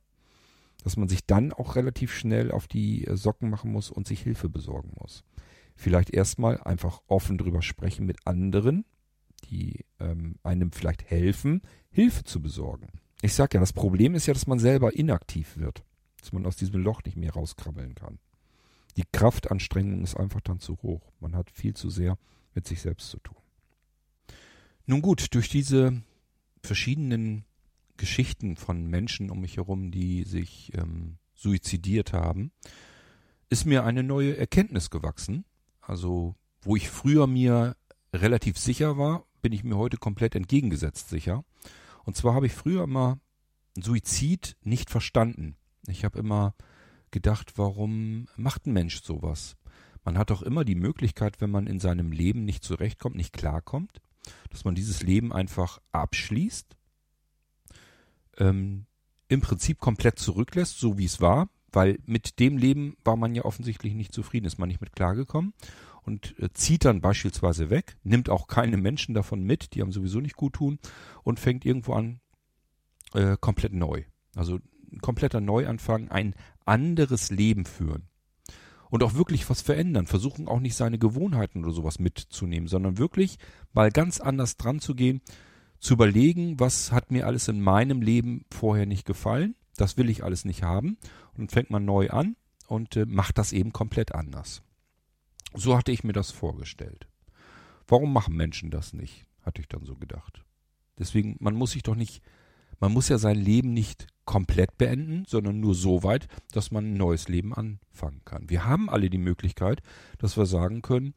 dass man sich dann auch relativ schnell auf die äh, Socken machen muss und sich Hilfe besorgen muss. Vielleicht erstmal einfach offen drüber sprechen mit anderen, die ähm, einem vielleicht helfen, Hilfe zu besorgen. Ich sag ja, das Problem ist ja, dass man selber inaktiv wird. Dass man aus diesem Loch nicht mehr rauskrabbeln kann. Die Kraftanstrengung ist einfach dann zu hoch. Man hat viel zu sehr mit sich selbst zu tun. Nun gut, durch diese verschiedenen Geschichten von Menschen um mich herum, die sich ähm, suizidiert haben, ist mir eine neue Erkenntnis gewachsen. Also, wo ich früher mir relativ sicher war, bin ich mir heute komplett entgegengesetzt sicher. Und zwar habe ich früher immer Suizid nicht verstanden. Ich habe immer gedacht, warum macht ein Mensch sowas? Man hat doch immer die Möglichkeit, wenn man in seinem Leben nicht zurechtkommt, nicht klarkommt, dass man dieses Leben einfach abschließt, ähm, im Prinzip komplett zurücklässt, so wie es war, Weil mit dem Leben war man ja offensichtlich nicht zufrieden, ist man nicht mit klargekommen und äh, zieht dann beispielsweise weg, nimmt auch keine Menschen davon mit, die haben sowieso nicht gut tun und fängt irgendwo an äh, komplett neu. Also ein kompletter Neuanfang, ein anderes Leben führen. Und auch wirklich was verändern, versuchen auch nicht seine Gewohnheiten oder sowas mitzunehmen, sondern wirklich mal ganz anders dran zu gehen, zu überlegen, was hat mir alles in meinem Leben vorher nicht gefallen, das will ich alles nicht haben. Und dann fängt man neu an und äh, macht das eben komplett anders. So hatte ich mir das vorgestellt. Warum machen Menschen das nicht? Hatte ich dann so gedacht. Deswegen, man muss sich doch nicht, man muss ja sein Leben nicht komplett beenden, sondern nur so weit, dass man ein neues Leben anfangen kann. Wir haben alle die Möglichkeit, dass wir sagen können,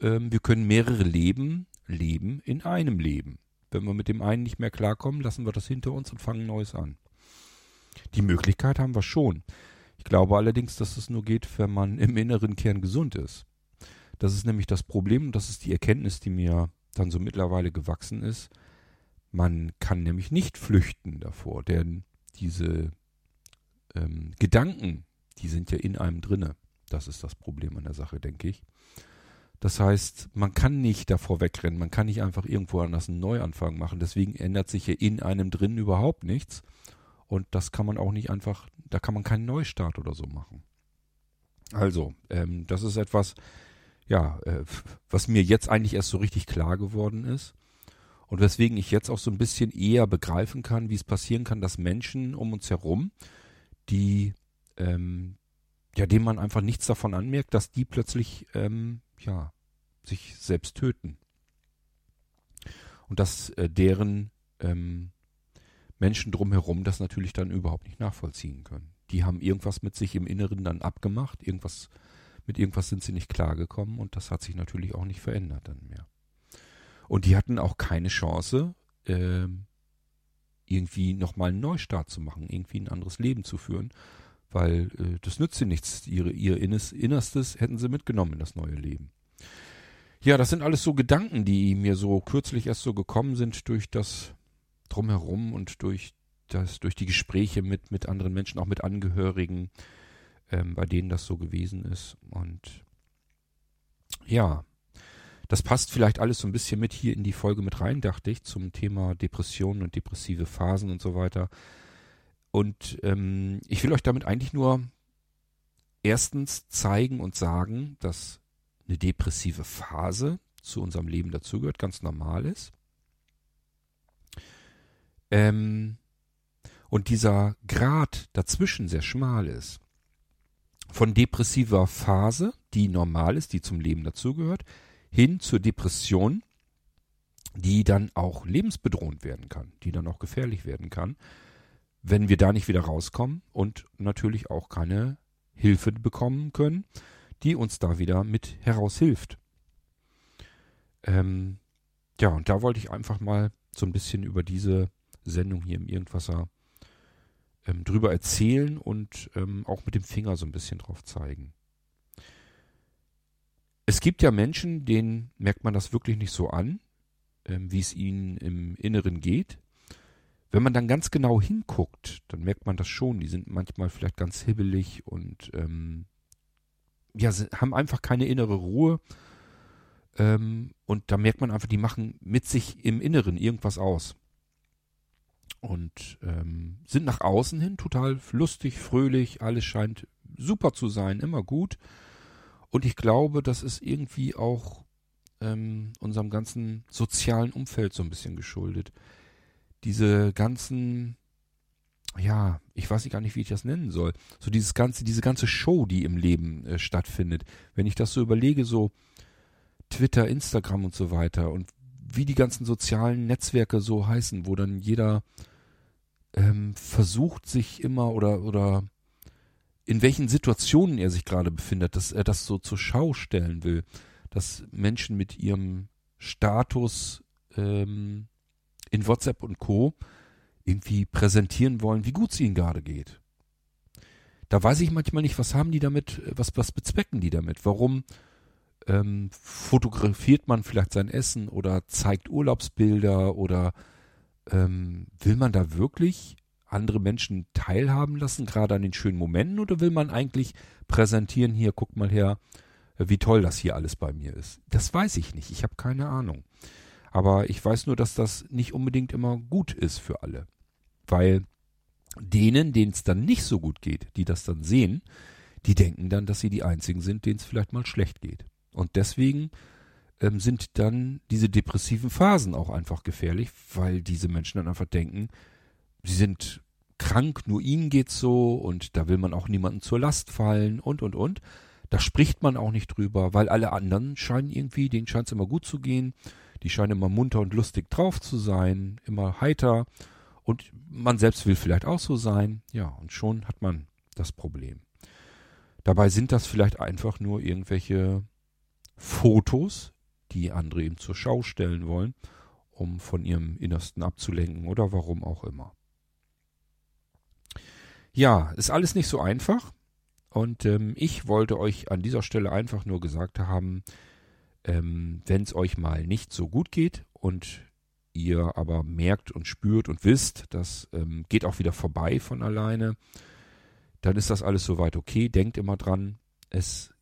ähm, wir können mehrere Leben leben in einem Leben. Wenn wir mit dem einen nicht mehr klarkommen, lassen wir das hinter uns und fangen Neues an. Die Möglichkeit haben wir schon. Ich glaube allerdings, dass es nur geht, wenn man im inneren Kern gesund ist. Das ist nämlich das Problem und das ist die Erkenntnis, die mir dann so mittlerweile gewachsen ist. Man kann nämlich nicht flüchten davor, denn diese ähm, Gedanken, die sind ja in einem drinne. Das ist das Problem an der Sache, denke ich. Das heißt, man kann nicht davor wegrennen, man kann nicht einfach irgendwo anders einen Neuanfang machen. Deswegen ändert sich ja in einem drin überhaupt nichts. Und das kann man auch nicht einfach, da kann man keinen Neustart oder so machen. Also, ähm, das ist etwas, ja, äh, was mir jetzt eigentlich erst so richtig klar geworden ist. Und weswegen ich jetzt auch so ein bisschen eher begreifen kann, wie es passieren kann, dass Menschen um uns herum, die, ähm, ja, denen man einfach nichts davon anmerkt, dass die plötzlich, ähm, ja, sich selbst töten. Und dass äh, deren ähm, Menschen drumherum das natürlich dann überhaupt nicht nachvollziehen können. Die haben irgendwas mit sich im Inneren dann abgemacht, irgendwas mit irgendwas sind sie nicht klargekommen und das hat sich natürlich auch nicht verändert dann mehr. Und die hatten auch keine Chance, äh, irgendwie nochmal einen Neustart zu machen, irgendwie ein anderes Leben zu führen, weil äh, das nützt sie nichts. Ihre, ihr Innerstes hätten sie mitgenommen in das neue Leben. Ja, das sind alles so Gedanken, die mir so kürzlich erst so gekommen sind durch das Drumherum und durch das, durch die Gespräche mit, mit anderen Menschen, auch mit Angehörigen, ähm, bei denen das so gewesen ist. Und ja, das passt vielleicht alles so ein bisschen mit hier in die Folge mit rein, dachte ich, zum Thema Depressionen und depressive Phasen und so weiter. Und ähm, ich will euch damit eigentlich nur erstens zeigen und sagen, dass eine depressive Phase zu unserem Leben dazugehört, ganz normal ist. Ähm, und dieser Grad dazwischen sehr schmal ist von depressiver Phase, die normal ist, die zum Leben dazugehört, hin zur Depression, die dann auch lebensbedrohend werden kann, die dann auch gefährlich werden kann, wenn wir da nicht wieder rauskommen und natürlich auch keine Hilfe bekommen können, die uns da wieder mit heraushilft. Ähm, ja, und da wollte ich einfach mal so ein bisschen über diese Sendung hier im Irgendwasser ähm, drüber erzählen und ähm, auch mit dem Finger so ein bisschen drauf zeigen. Es gibt ja Menschen, denen merkt man das wirklich nicht so an, ähm, wie es ihnen im Inneren geht. Wenn man dann ganz genau hinguckt, dann merkt man das schon. Die sind manchmal vielleicht ganz hibbelig und ähm, ja, haben einfach keine innere Ruhe. Ähm, und da merkt man einfach, die machen mit sich im Inneren irgendwas aus und ähm, sind nach außen hin total lustig, fröhlich, alles scheint super zu sein, immer gut. Und ich glaube, das ist irgendwie auch ähm, unserem ganzen sozialen Umfeld so ein bisschen geschuldet. Diese ganzen, ja, ich weiß gar nicht, wie ich das nennen soll. So dieses ganze, diese ganze Show, die im Leben äh, stattfindet. Wenn ich das so überlege, so Twitter, Instagram und so weiter und wie die ganzen sozialen Netzwerke so heißen, wo dann jeder ähm, versucht sich immer oder oder in welchen Situationen er sich gerade befindet, dass er das so zur Schau stellen will, dass Menschen mit ihrem Status ähm, in WhatsApp und Co. irgendwie präsentieren wollen, wie gut es ihnen gerade geht. Da weiß ich manchmal nicht, was haben die damit, was, was bezwecken die damit? Warum ähm, fotografiert man vielleicht sein Essen oder zeigt Urlaubsbilder oder ähm, will man da wirklich andere Menschen teilhaben lassen, gerade an den schönen Momenten, oder will man eigentlich präsentieren, hier, guck mal her, wie toll das hier alles bei mir ist? Das weiß ich nicht, ich habe keine Ahnung. Aber ich weiß nur, dass das nicht unbedingt immer gut ist für alle. Weil denen, denen es dann nicht so gut geht, die das dann sehen, die denken dann, dass sie die Einzigen sind, denen es vielleicht mal schlecht geht. Und deswegen ähm, sind dann diese depressiven Phasen auch einfach gefährlich, weil diese Menschen dann einfach denken, sie sind krank, nur ihnen geht's so und da will man auch niemanden zur Last fallen und und und. Da spricht man auch nicht drüber, weil alle anderen scheinen irgendwie, denen scheint es immer gut zu gehen, die scheinen immer munter und lustig drauf zu sein, immer heiter und man selbst will vielleicht auch so sein, ja, und schon hat man das Problem. Dabei sind das vielleicht einfach nur irgendwelche Fotos, die andere ihm zur Schau stellen wollen, um von ihrem Innersten abzulenken oder warum auch immer. Ja, ist alles nicht so einfach. Und ähm, ich wollte euch an dieser Stelle einfach nur gesagt haben, ähm, wenn es euch mal nicht so gut geht und ihr aber merkt und spürt und wisst, das ähm, geht auch wieder vorbei von alleine, dann ist das alles soweit okay. Denkt immer dran, es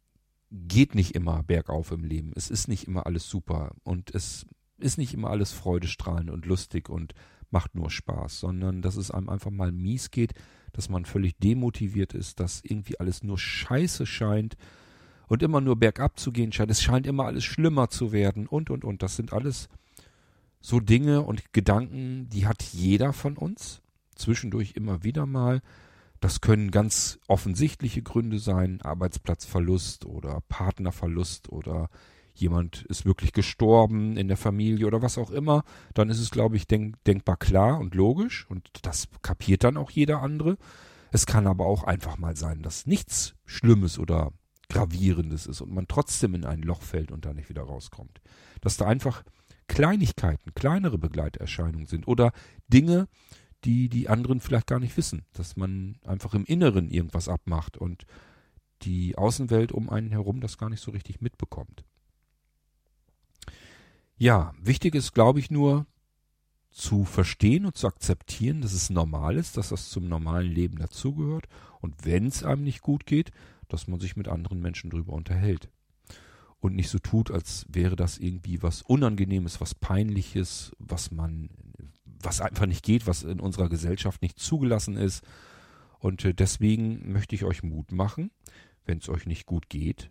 geht nicht immer bergauf im Leben. Es ist nicht immer alles super und es ist nicht immer alles freudestrahlend und lustig und macht nur Spaß, sondern dass es einem einfach mal mies geht, dass man völlig demotiviert ist, dass irgendwie alles nur scheiße scheint und immer nur bergab zu gehen scheint. Es scheint immer alles schlimmer zu werden und, und, und. Das sind alles so Dinge und Gedanken, die hat jeder von uns. Zwischendurch immer wieder mal. Das können ganz offensichtliche Gründe sein, Arbeitsplatzverlust oder Partnerverlust oder jemand ist wirklich gestorben in der Familie oder was auch immer, dann ist es, glaube ich, denk, denkbar klar und logisch und das kapiert dann auch jeder andere. Es kann aber auch einfach mal sein, dass nichts Schlimmes oder Gravierendes ist und man trotzdem in ein Loch fällt und da nicht wieder rauskommt. Dass da einfach Kleinigkeiten, kleinere Begleiterscheinungen sind oder Dinge, die die anderen vielleicht gar nicht wissen, dass man einfach im Inneren irgendwas abmacht und die Außenwelt um einen herum das gar nicht so richtig mitbekommt. Ja, wichtig ist, glaube ich, nur zu verstehen und zu akzeptieren, dass es normal ist, dass das zum normalen Leben dazugehört und wenn es einem nicht gut geht, dass man sich mit anderen Menschen drüber unterhält und nicht so tut, als wäre das irgendwie was Unangenehmes, was Peinliches, was man was einfach nicht geht, was in unserer Gesellschaft nicht zugelassen ist. Und äh, deswegen möchte ich euch Mut machen, wenn es euch nicht gut geht,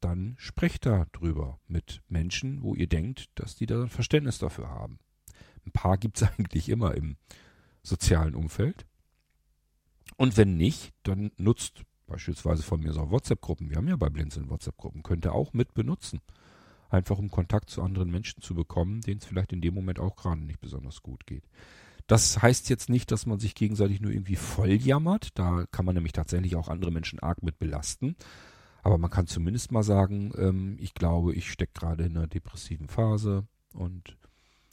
dann sprecht da drüber mit Menschen, wo ihr denkt, dass die da ein Verständnis dafür haben. Ein paar gibt es eigentlich immer im sozialen Umfeld. Und wenn nicht, dann nutzt beispielsweise von mir so WhatsApp-Gruppen. Wir haben ja bei Blinzeln WhatsApp-Gruppen. Könnt ihr auch mit benutzen einfach um Kontakt zu anderen Menschen zu bekommen, denen es vielleicht in dem Moment auch gerade nicht besonders gut geht. Das heißt jetzt nicht, dass man sich gegenseitig nur irgendwie voll jammert. Da kann man nämlich tatsächlich auch andere Menschen arg mit belasten. Aber man kann zumindest mal sagen, ähm, ich glaube, ich stecke gerade in einer depressiven Phase und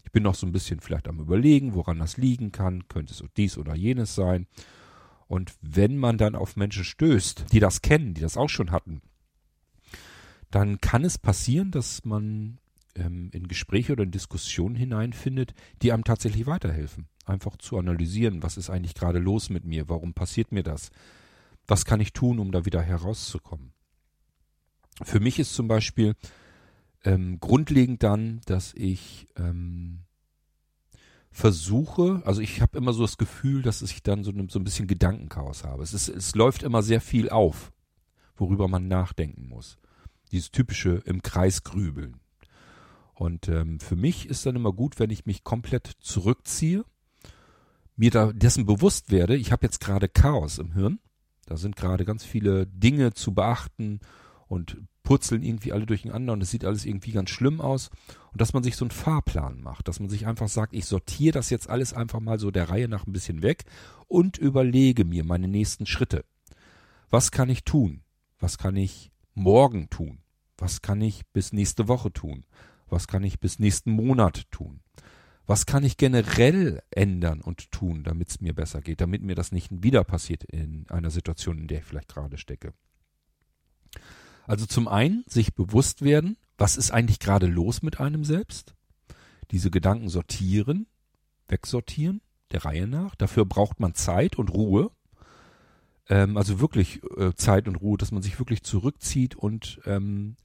ich bin noch so ein bisschen vielleicht am Überlegen, woran das liegen kann. Könnte es dies oder jenes sein. Und wenn man dann auf Menschen stößt, die das kennen, die das auch schon hatten, dann kann es passieren, dass man ähm, in Gespräche oder in Diskussionen hineinfindet, die einem tatsächlich weiterhelfen. Einfach zu analysieren, was ist eigentlich gerade los mit mir, warum passiert mir das, was kann ich tun, um da wieder herauszukommen. Für mich ist zum Beispiel ähm, grundlegend dann, dass ich ähm, versuche, also ich habe immer so das Gefühl, dass ich dann so, so ein bisschen Gedankenchaos habe. Es, ist, es läuft immer sehr viel auf, worüber man nachdenken muss dieses typische im Kreis grübeln. Und ähm, für mich ist dann immer gut, wenn ich mich komplett zurückziehe, mir da dessen bewusst werde, ich habe jetzt gerade Chaos im Hirn. Da sind gerade ganz viele Dinge zu beachten und purzeln irgendwie alle durcheinander und es sieht alles irgendwie ganz schlimm aus. Und dass man sich so einen Fahrplan macht, dass man sich einfach sagt, ich sortiere das jetzt alles einfach mal so der Reihe nach ein bisschen weg und überlege mir meine nächsten Schritte. Was kann ich tun? Was kann ich morgen tun? Was kann ich bis nächste Woche tun? Was kann ich bis nächsten Monat tun? Was kann ich generell ändern und tun, damit es mir besser geht, damit mir das nicht wieder passiert in einer Situation, in der ich vielleicht gerade stecke? Also zum einen sich bewusst werden, was ist eigentlich gerade los mit einem selbst? Diese Gedanken sortieren, wegsortieren, der Reihe nach. Dafür braucht man Zeit und Ruhe. Ähm, also wirklich äh, Zeit und Ruhe, dass man sich wirklich zurückzieht und ähm,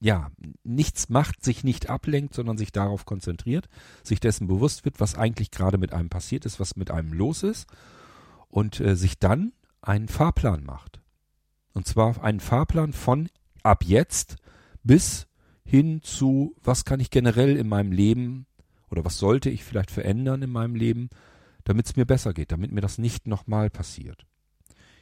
ja, nichts macht, sich nicht ablenkt, sondern sich darauf konzentriert, sich dessen bewusst wird, was eigentlich gerade mit einem passiert ist, was mit einem los ist und äh, sich dann einen Fahrplan macht. Und zwar einen Fahrplan von ab jetzt bis hin zu, was kann ich generell in meinem Leben oder was sollte ich vielleicht verändern in meinem Leben, damit es mir besser geht, damit mir das nicht nochmal passiert.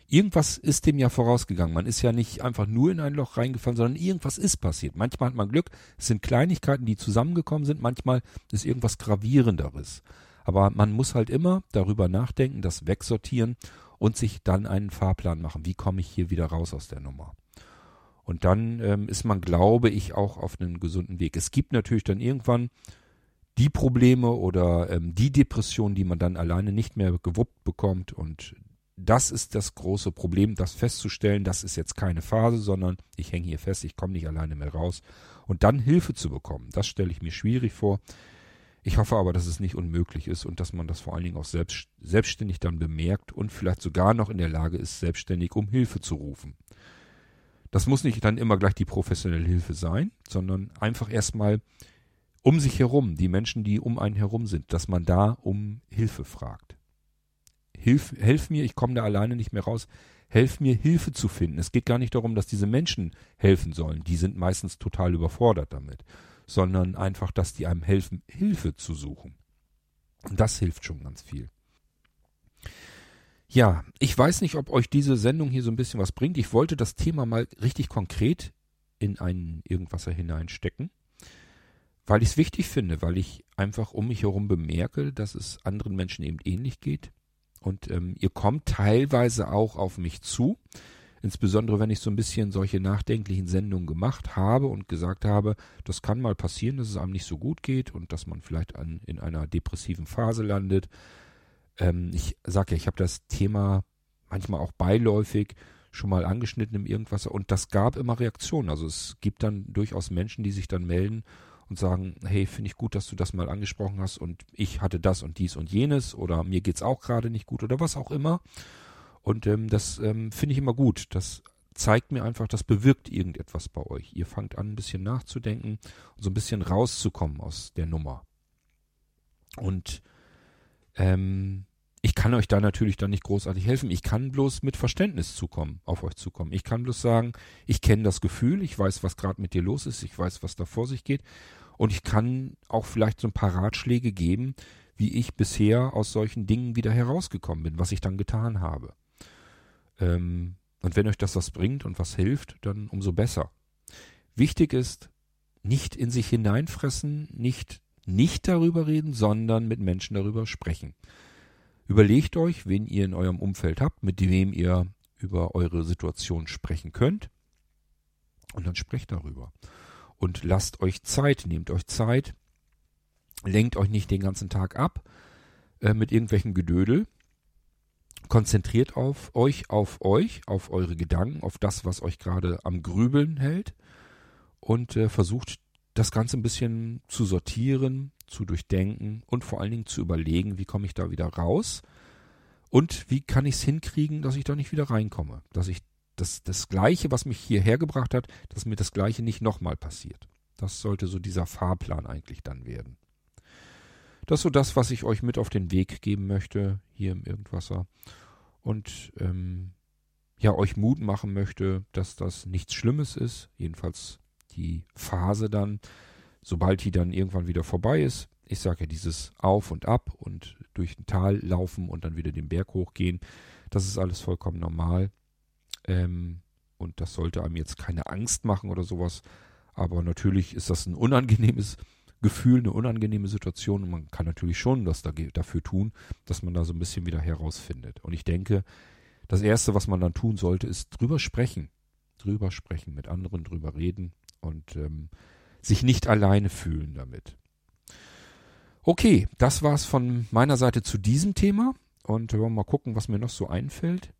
Irgendwas ist dem ja vorausgegangen. Man ist ja nicht einfach nur in ein Loch reingefallen, sondern irgendwas ist passiert. Manchmal hat man Glück, es sind Kleinigkeiten, die zusammengekommen sind, manchmal ist irgendwas gravierenderes. Aber man muss halt immer darüber nachdenken, das wegsortieren und sich dann einen Fahrplan machen. Wie komme ich hier wieder raus aus der Nummer? Und dann ähm, ist man, glaube ich, auch auf einem gesunden Weg. Es gibt natürlich dann irgendwann die Probleme oder ähm, die Depression, die man dann alleine nicht mehr gewuppt bekommt. Und das ist das große Problem, das festzustellen, das ist jetzt keine Phase, sondern ich hänge hier fest, ich komme nicht alleine mehr raus. Und dann Hilfe zu bekommen, das stelle ich mir schwierig vor. Ich hoffe aber, dass es nicht unmöglich ist und dass man das vor allen Dingen auch selbst, selbstständig dann bemerkt und vielleicht sogar noch in der Lage ist, selbstständig um Hilfe zu rufen. Das muss nicht dann immer gleich die professionelle Hilfe sein, sondern einfach erstmal um sich herum, die Menschen, die um einen herum sind, dass man da um Hilfe fragt. Hilf, helf mir, ich komme da alleine nicht mehr raus. Helf mir, Hilfe zu finden. Es geht gar nicht darum, dass diese Menschen helfen sollen. Die sind meistens total überfordert damit. Sondern einfach, dass die einem helfen, Hilfe zu suchen. Und das hilft schon ganz viel. Ja, ich weiß nicht, ob euch diese Sendung hier so ein bisschen was bringt. Ich wollte das Thema mal richtig konkret in einen Irgendwasser hineinstecken, weil ich es wichtig finde, weil ich einfach um mich herum bemerke, dass es anderen Menschen eben ähnlich geht. Und ähm, ihr kommt teilweise auch auf mich zu, insbesondere wenn ich so ein bisschen solche nachdenklichen Sendungen gemacht habe und gesagt habe, das kann mal passieren, dass es einem nicht so gut geht und dass man vielleicht an, in einer depressiven Phase landet ähm, ich sage ja, ich habe das Thema manchmal auch beiläufig schon mal angeschnitten im Irgendwas und das gab immer Reaktionen. Also es gibt dann durchaus Menschen, die sich dann melden und sagen, hey, finde ich gut, dass du das mal angesprochen hast und ich hatte das und dies und jenes oder mir geht's auch gerade nicht gut oder was auch immer. Und ähm, das ähm, finde ich immer gut. Das zeigt mir einfach, das bewirkt irgendetwas bei euch. Ihr fangt an, ein bisschen nachzudenken und so ein bisschen rauszukommen aus der Nummer. Und ähm, ich kann euch da natürlich dann nicht großartig helfen. Ich kann bloß mit Verständnis zukommen, auf euch zukommen. Ich kann bloß sagen, ich kenne das Gefühl, ich weiß, was gerade mit dir los ist, ich weiß, was da vor sich geht. Und ich kann auch vielleicht so ein paar Ratschläge geben, wie ich bisher aus solchen Dingen wieder herausgekommen bin, was ich dann getan habe. Ähm, und wenn euch das was bringt und was hilft, dann umso besser. Wichtig ist, nicht in sich hineinfressen, nicht nicht darüber reden, sondern mit Menschen darüber sprechen. Überlegt euch, wen ihr in eurem Umfeld habt, mit wem ihr über eure Situation sprechen könnt. Und dann sprecht darüber. Und lasst euch Zeit, nehmt euch Zeit, lenkt euch nicht den ganzen Tag ab äh, mit irgendwelchen Gedödel. Konzentriert auf euch, auf euch, auf eure Gedanken, auf das, was euch gerade am Grübeln hält und äh, versucht das Ganze ein bisschen zu sortieren, zu durchdenken und vor allen Dingen zu überlegen, wie komme ich da wieder raus und wie kann ich es hinkriegen, dass ich da nicht wieder reinkomme, dass ich das, das Gleiche, was mich hierher gebracht hat, dass mir das Gleiche nicht nochmal passiert. Das sollte so dieser Fahrplan eigentlich dann werden. Das ist so das, was ich euch mit auf den Weg geben möchte, hier im Irgendwasser. Und ähm, ja, euch Mut machen möchte, dass das nichts Schlimmes ist. Jedenfalls die Phase dann, sobald die dann irgendwann wieder vorbei ist, ich sage ja dieses Auf und Ab und durch ein Tal laufen und dann wieder den Berg hochgehen, das ist alles vollkommen normal. Ähm, und das sollte einem jetzt keine Angst machen oder sowas. Aber natürlich ist das ein unangenehmes Gefühl, eine unangenehme Situation und man kann natürlich schon was dafür tun, dass man da so ein bisschen wieder herausfindet. Und ich denke, das Erste, was man dann tun sollte, ist drüber sprechen. Drüber sprechen, mit anderen drüber reden und ähm, sich nicht alleine fühlen damit. Okay, das war's von meiner Seite zu diesem Thema und wir wollen mal gucken, was mir noch so einfällt.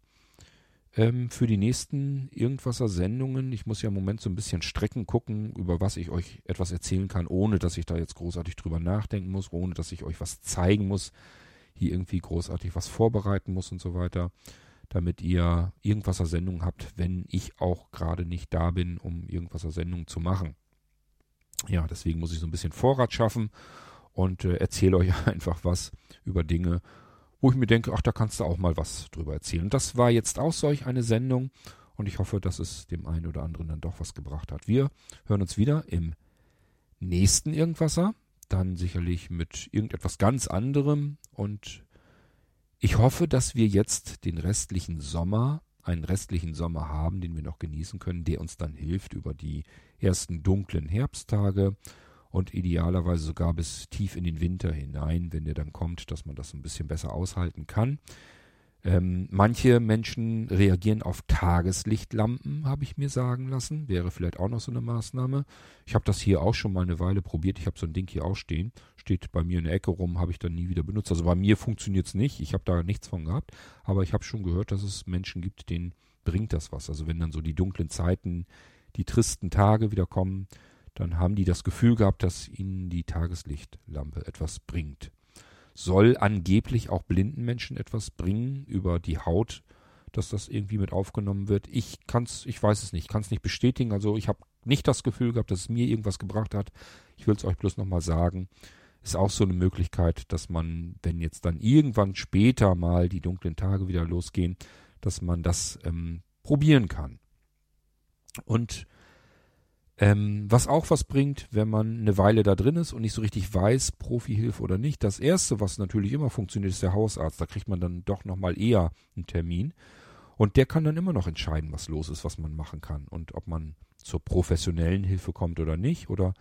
Ähm, für die nächsten Irgendwasser Sendungen. Ich muss ja im Moment so ein bisschen Strecken gucken, über was ich euch etwas erzählen kann, ohne dass ich da jetzt großartig drüber nachdenken muss, ohne dass ich euch was zeigen muss. hier irgendwie großartig was vorbereiten muss und so weiter, damit ihr irgendwaser Sendung habt, wenn ich auch gerade nicht da bin, um irgendwaser Sendung zu machen. Ja, deswegen muss ich so ein bisschen Vorrat schaffen und äh, erzähle euch einfach was über Dinge, wo ich mir denke, ach, da kannst du auch mal was drüber erzählen. Und das war jetzt auch solch eine Sendung und ich hoffe, dass es dem einen oder anderen dann doch was gebracht hat. Wir hören uns wieder im nächsten Irgendwasser, dann sicherlich mit irgendetwas ganz anderem und ich hoffe, dass wir jetzt den restlichen Sommer, einen restlichen Sommer haben, den wir noch genießen können, der uns dann hilft über die ersten dunklen Herbsttage und idealerweise sogar bis tief in den Winter hinein, wenn der dann kommt, dass man das ein bisschen besser aushalten kann. Ähm, manche Menschen reagieren auf Tageslichtlampen, habe ich mir sagen lassen. Wäre vielleicht auch noch so eine Maßnahme. Ich habe das hier auch schon mal eine Weile probiert. Ich habe so ein Ding hier auch stehen. Steht bei mir in der Ecke rum, habe ich dann nie wieder benutzt. Also bei mir funktioniert es nicht. Ich habe da nichts von gehabt. Aber ich habe schon gehört, dass es Menschen gibt, denen bringt das was. Also wenn dann so die dunklen Zeiten, die tristen Tage wieder kommen, dann haben die das Gefühl gehabt, dass ihnen die Tageslichtlampe etwas bringt soll angeblich auch blinden Menschen etwas bringen über die Haut, dass das irgendwie mit aufgenommen wird. Ich kann's, ich weiß es nicht, kann es nicht bestätigen. Also ich habe nicht das Gefühl gehabt, dass es mir irgendwas gebracht hat. Ich will es euch bloß nochmal sagen. Ist auch so eine Möglichkeit, dass man, wenn jetzt dann irgendwann später mal die dunklen Tage wieder losgehen, dass man das ähm, probieren kann. Und ähm, was auch was bringt, wenn man eine Weile da drin ist und nicht so richtig weiß, Profihilfe oder nicht. Das erste, was natürlich immer funktioniert, ist der Hausarzt. Da kriegt man dann doch nochmal eher einen Termin. Und der kann dann immer noch entscheiden, was los ist, was man machen kann und ob man zur professionellen Hilfe kommt oder nicht oder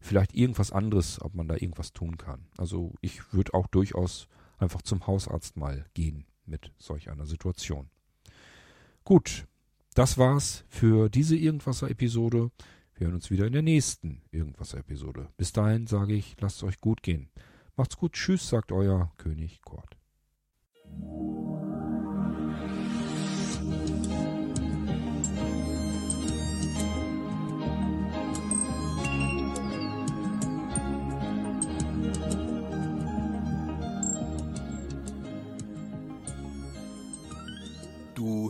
vielleicht irgendwas anderes, ob man da irgendwas tun kann. Also ich würde auch durchaus einfach zum Hausarzt mal gehen mit solch einer Situation. Gut, das war's für diese Irgendwasser-Episode. Wir hören uns wieder in der nächsten Irgendwas-Episode. Bis dahin sage ich, lasst es euch gut gehen. Macht's gut, tschüss, sagt euer König Kort.